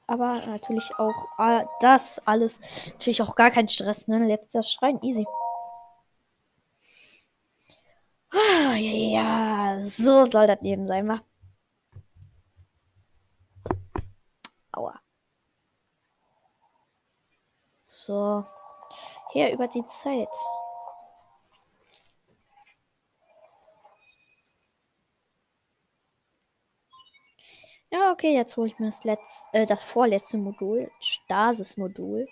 Aber natürlich auch äh, das alles. Natürlich auch gar kein Stress, ne? Letzter Schrein, easy. Ah, ja, so soll das Leben sein, wa? Aua. So. her über die Zeit. Ja, okay, jetzt hole ich mir das, letzte, äh, das vorletzte Modul, Stasis-Modul.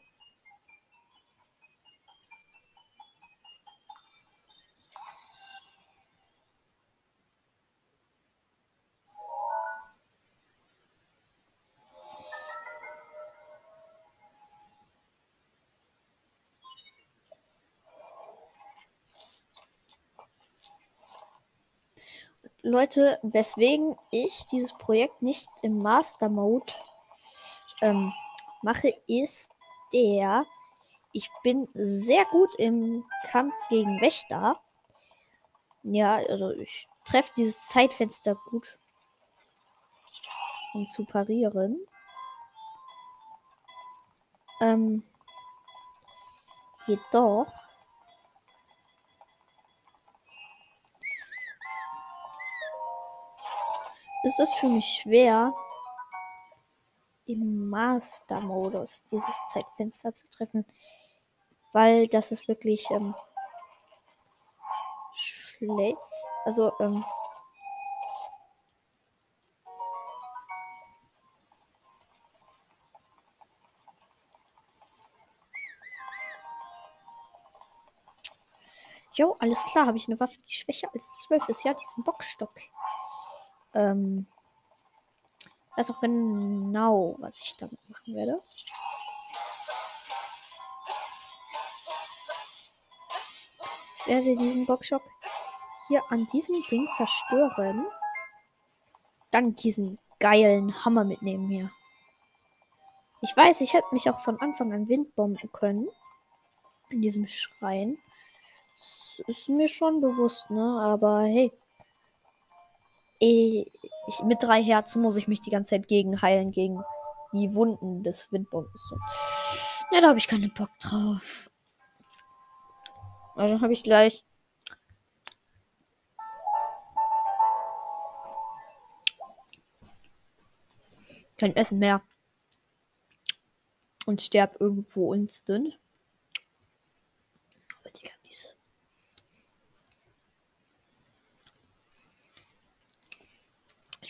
Leute, weswegen ich dieses Projekt nicht im Master Mode ähm, mache, ist der, ich bin sehr gut im Kampf gegen Wächter. Ja, also ich treffe dieses Zeitfenster gut, um zu parieren. Ähm, jedoch ist es für mich schwer, im Master-Modus dieses Zeitfenster zu treffen. Weil das ist wirklich ähm, schlecht. Also, ähm, Jo, alles klar, habe ich eine Waffe, die schwächer als 12 ist. Ja, diesen Bockstock. Ähm, weiß auch genau, was ich damit machen werde. Werde diesen Boxshock hier an diesem Ding zerstören. Dann diesen geilen Hammer mitnehmen hier. Ich weiß, ich hätte mich auch von Anfang an windbomben können. In diesem Schrein. Das ist mir schon bewusst, ne? Aber hey. Ich, mit drei Herzen muss ich mich die ganze Zeit gegen heilen, gegen die Wunden des Windbombes. Ja, da habe ich keinen Bock drauf. Also habe ich gleich. Kein Essen mehr. Und sterb irgendwo instant. Aber die diese.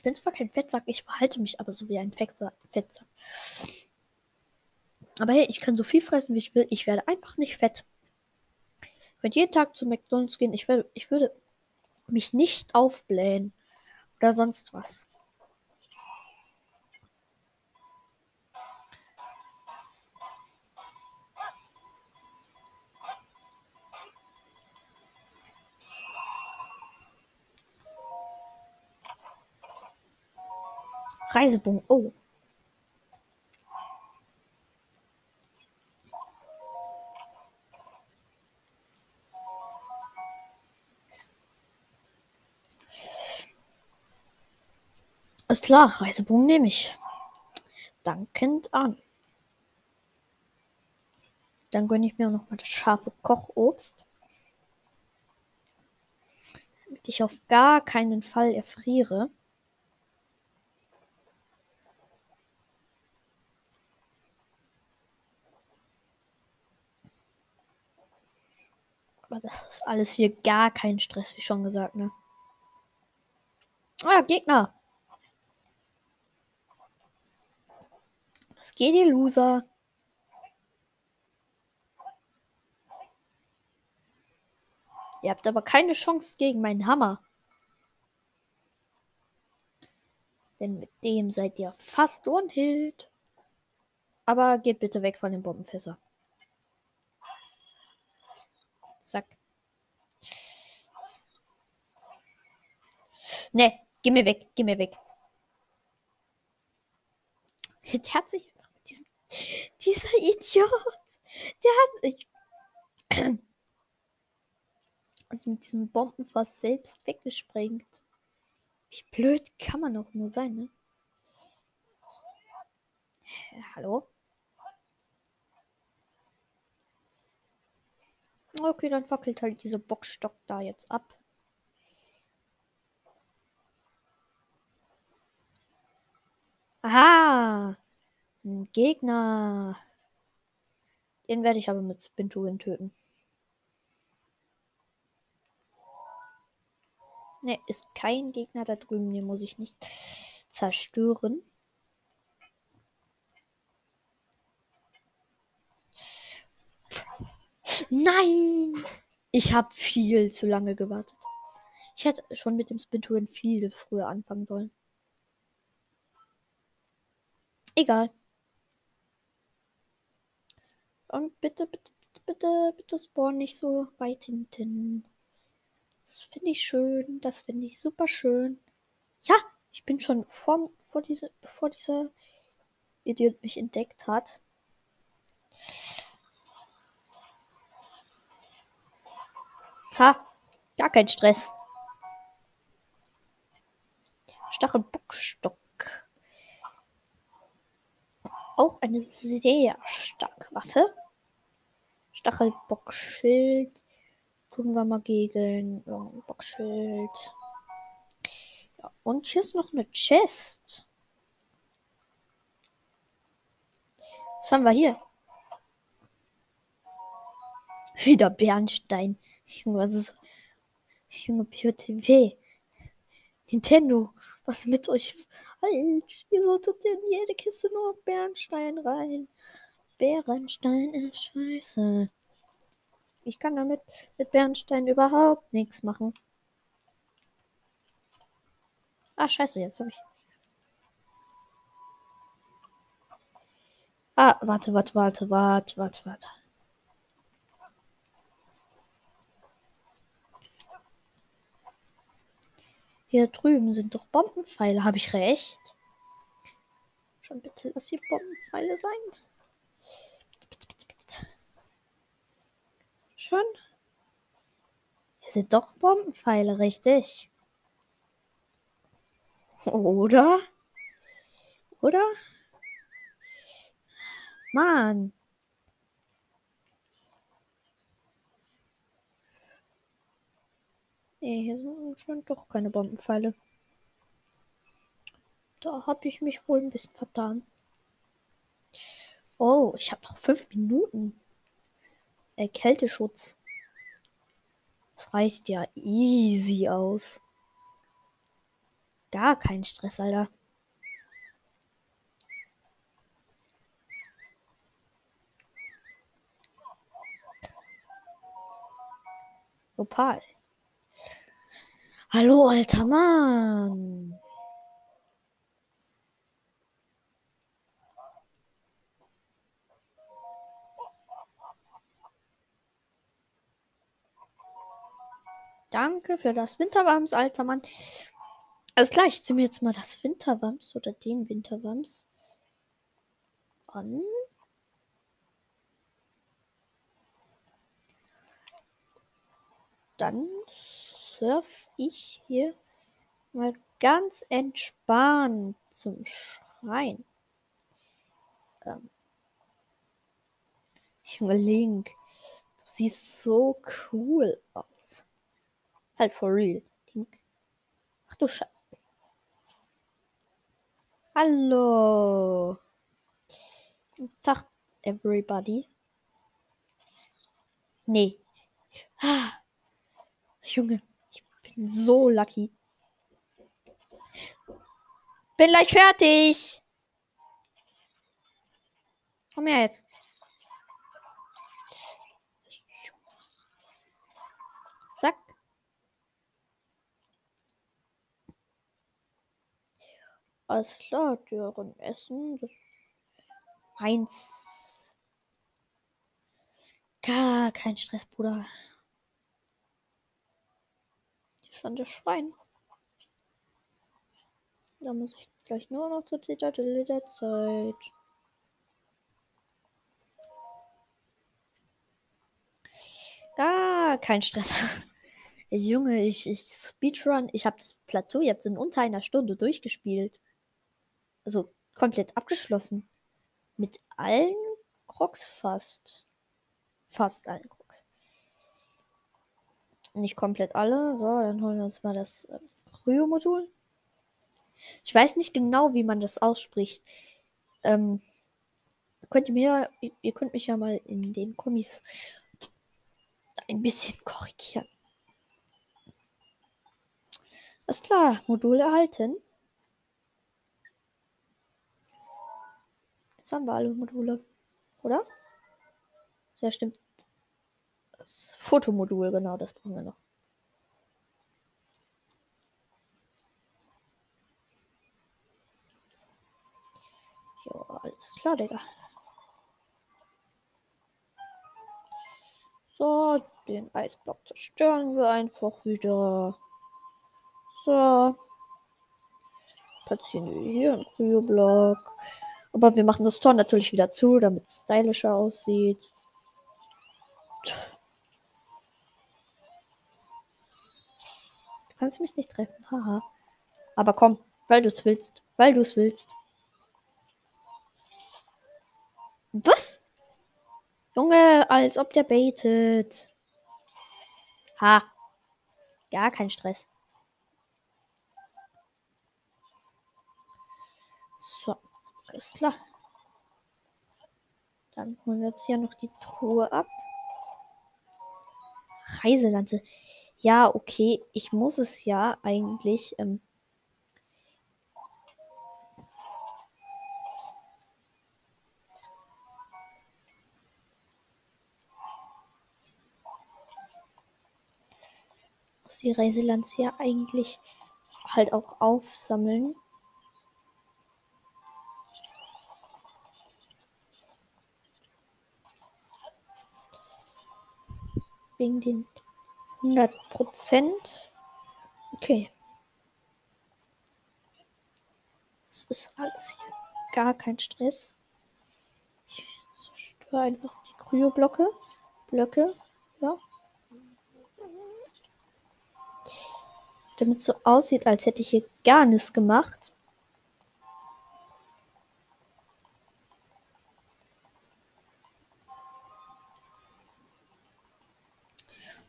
Ich bin zwar kein Fettsack, ich verhalte mich aber so wie ein Fettsack. Aber hey, ich kann so viel fressen, wie ich will. Ich werde einfach nicht fett. Ich könnte jeden Tag zu McDonalds gehen. Ich, will, ich würde mich nicht aufblähen. Oder sonst was. Reisebogen. Oh. Ist klar, Reisebogen nehme ich. Dankend an. Dann gönne ich mir noch mal das scharfe Kochobst. Damit ich auf gar keinen Fall erfriere. Aber das ist alles hier gar kein Stress, wie schon gesagt, ne? Ah, Gegner. Was geht, ihr Loser? Ihr habt aber keine Chance gegen meinen Hammer. Denn mit dem seid ihr fast One-Hit. Aber geht bitte weg von den Bombenfässer. Zack. Ne, geh mir weg, geh mir weg. Der hat sich einfach mit diesem. Dieser Idiot. Der hat sich. *clears throat* Also mit diesem Bombenfass selbst weggesprengt. Wie blöd kann man auch nur sein, ne? Hallo? Okay, dann fackelt halt dieser Boxstock da jetzt ab. Aha! Ein Gegner. Den werde ich aber mit Spintuin töten. Ne, ist kein Gegner da drüben. Den muss ich nicht zerstören. Nein! Ich habe viel zu lange gewartet. Ich hätte schon mit dem Spintuin viel früher anfangen sollen. Egal. Und bitte, bitte, bitte, bitte spawn nicht so weit hinten. Das finde ich schön. Das finde ich super schön. Ja, ich bin schon vor, vor diese, bevor dieser Idiot mich entdeckt hat. Ha, gar kein Stress. Stachelbockstock. Auch eine sehr starke Waffe. Stachelbockschild. Gucken wir mal gegen Bockschild. Ja, und hier ist noch eine Chest. Was haben wir hier? Wieder Bernstein. Junge, was ist. Junge, POTW. Nintendo, was mit euch falsch? Wieso tut ihr in jede Kiste nur Bernstein rein? Bernstein ist scheiße. Ich kann damit mit Bernstein überhaupt nichts machen. Ah, scheiße, jetzt habe ich. Ah, warte, warte, warte, warte, warte, warte. Hier drüben sind doch Bombenpfeile. Habe ich recht? Schon bitte, lass hier Bombenpfeile sein. Schon? Hier sind doch Bombenpfeile, richtig? Oder? Oder? Mann. Nee, hier sind anscheinend doch keine Bombenpfeile. Da habe ich mich wohl ein bisschen vertan. Oh, ich habe noch fünf Minuten. Äh, Kälteschutz. Das reicht ja easy aus. Gar kein Stress, Alter. Opal. Hallo, alter Mann. Danke für das Winterwams, alter Mann. Alles klar, ich ziehe mir jetzt mal das Winterwams oder den Winterwams an. Dann surf ich hier mal ganz entspannt zum Schrein. Ähm, Junge Link, du siehst so cool aus. Halt for real, Link. Ach du Scheiße. Hallo. Tag, everybody. Nee. Ah. Junge, bin so lucky. Bin gleich fertig. Komm her jetzt. Zack. Alles klar, deren Essen. Das meins. Gar kein Stress, Bruder schon das Schwein. Da muss ich gleich nur noch zur Zitadelle der Zeit. Gar kein Stress. *laughs* Junge, ich, ich Speedrun. Ich habe das Plateau jetzt in unter einer Stunde durchgespielt. Also komplett abgeschlossen. Mit allen Crocs fast. Fast allen Crocs. Nicht komplett alle. So, dann holen wir uns mal das äh, Kryo-Modul. Ich weiß nicht genau, wie man das ausspricht. Ähm, könnt ihr mir, ihr, könnt mich ja mal in den Kommis ein bisschen korrigieren. Alles klar, Modul erhalten. Jetzt haben wir alle Module, oder? Ja, stimmt. Das Fotomodul, genau, das brauchen wir noch. Jo, alles klar, Digga. So, den Eisblock zerstören wir einfach wieder. So. Platzieren wir hier einen Kryoblock. Aber wir machen das Tor natürlich wieder zu, damit es stylischer aussieht. Kannst mich nicht treffen, haha. Aber komm, weil du es willst. Weil du es willst. Was? Junge, als ob der baitet. Ha. Gar kein Stress. So, alles klar. Dann holen wir jetzt hier noch die Truhe ab. Reiselanze. Ja, okay. Ich muss es ja eigentlich. Ähm, muss die Reiselanze ja eigentlich halt auch aufsammeln. Wegen den 100 Prozent. Okay. Das ist alles hier gar kein Stress. Ich zerstöre einfach die Kryoblocke. Blöcke. Ja. Damit es so aussieht, als hätte ich hier gar nichts gemacht.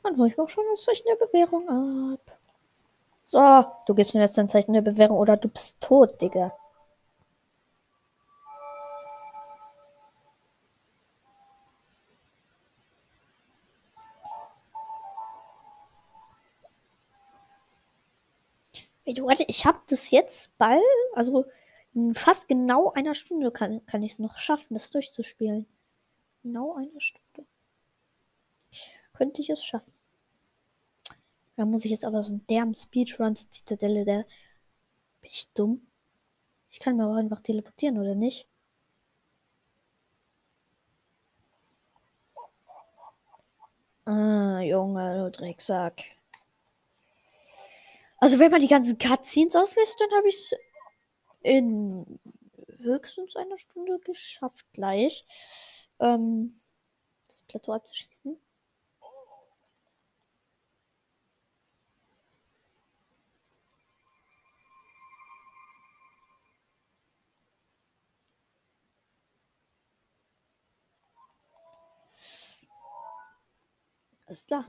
Dann hole ich mir auch schon ein Zeichen der Bewährung ab. So, du gibst mir jetzt ein Zeichen der Bewährung oder du bist tot, Digga. Warte, ich habe das jetzt bald, also in fast genau einer Stunde kann, kann ich es noch schaffen, das durchzuspielen. Genau eine Stunde. Könnte ich es schaffen. Da muss ich jetzt aber so einen derben Speedrun zur Zitadelle, der. Bin ich dumm? Ich kann mir auch einfach teleportieren, oder nicht? Ah, Junge, du Drecksack. Also, wenn man die ganzen Cutscenes auslässt, dann habe ich es in höchstens einer Stunde geschafft, gleich. Ähm, das Plateau abzuschließen. Alles klar.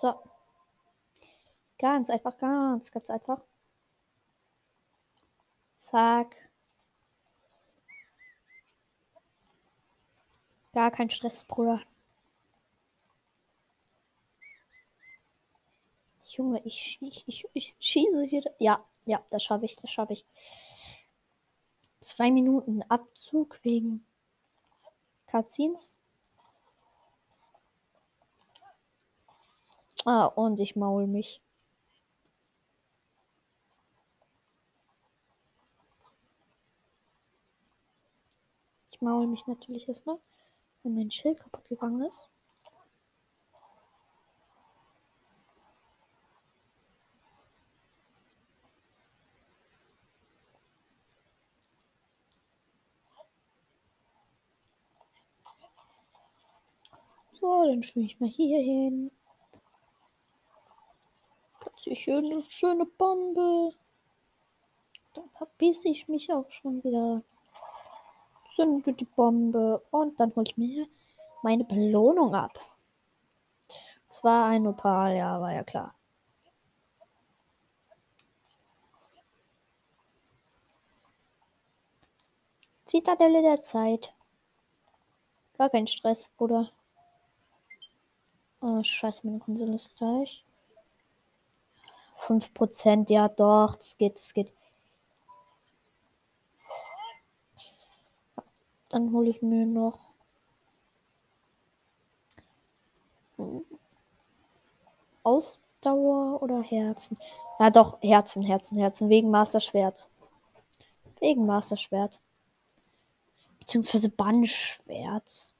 So. Ganz einfach, ganz, ganz einfach. Zack. Gar kein Stress, Bruder. Junge, ich, ich, ich, ich schieße hier. Ja, ja, das schaffe ich, das schaffe ich. Zwei Minuten Abzug wegen Cutscenes. Ah, und ich maul mich. Ich maul mich natürlich erstmal, wenn mein Schild kaputt gegangen ist. So, dann schwimme ich mal hier hin. Hier eine schöne Bombe. Dann verpiss ich mich auch schon wieder. Zünde die Bombe. Und dann hole ich mir meine Belohnung ab. Es war ein Opal, ja, war ja klar. Zitadelle der Zeit. Gar kein Stress, Bruder. Oh, scheiße, meine Konsole ist gleich. 5%, ja doch, das geht, das geht. Dann hole ich mir noch Ausdauer oder Herzen. Ja doch, Herzen, Herzen, Herzen. Wegen Master Schwert. Wegen Master Schwert. Beziehungsweise Bannschwert.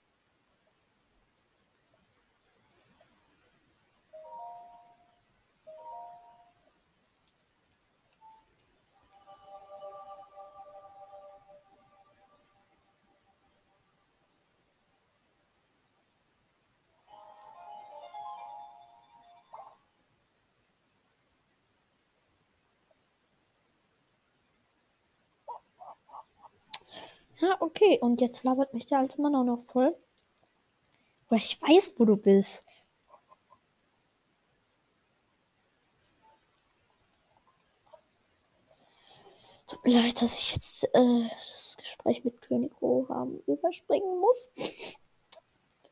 Okay. Und jetzt labert mich der alte Mann auch noch voll. Weil ich weiß, wo du bist. Tut mir leid, dass ich jetzt äh, das Gespräch mit König Roham überspringen muss.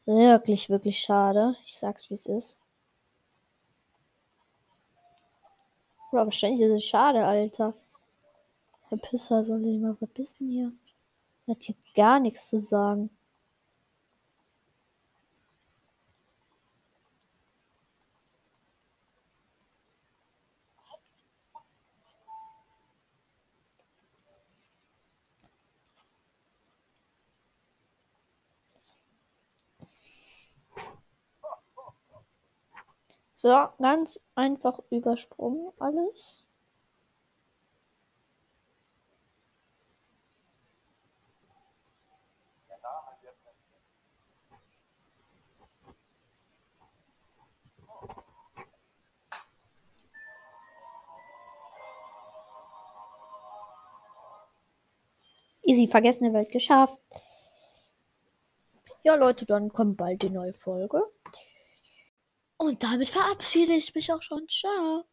Wirklich, wirklich schade. Ich sag's, wie es ist. Oder wahrscheinlich ist es schade, Alter. Herr Pisser soll ich mal verpissen hier. Hat hier gar nichts zu sagen. So, ganz einfach übersprungen alles. Easy, vergessene Welt geschafft. Ja, Leute, dann kommt bald die neue Folge. Und damit verabschiede ich mich auch schon. Ciao.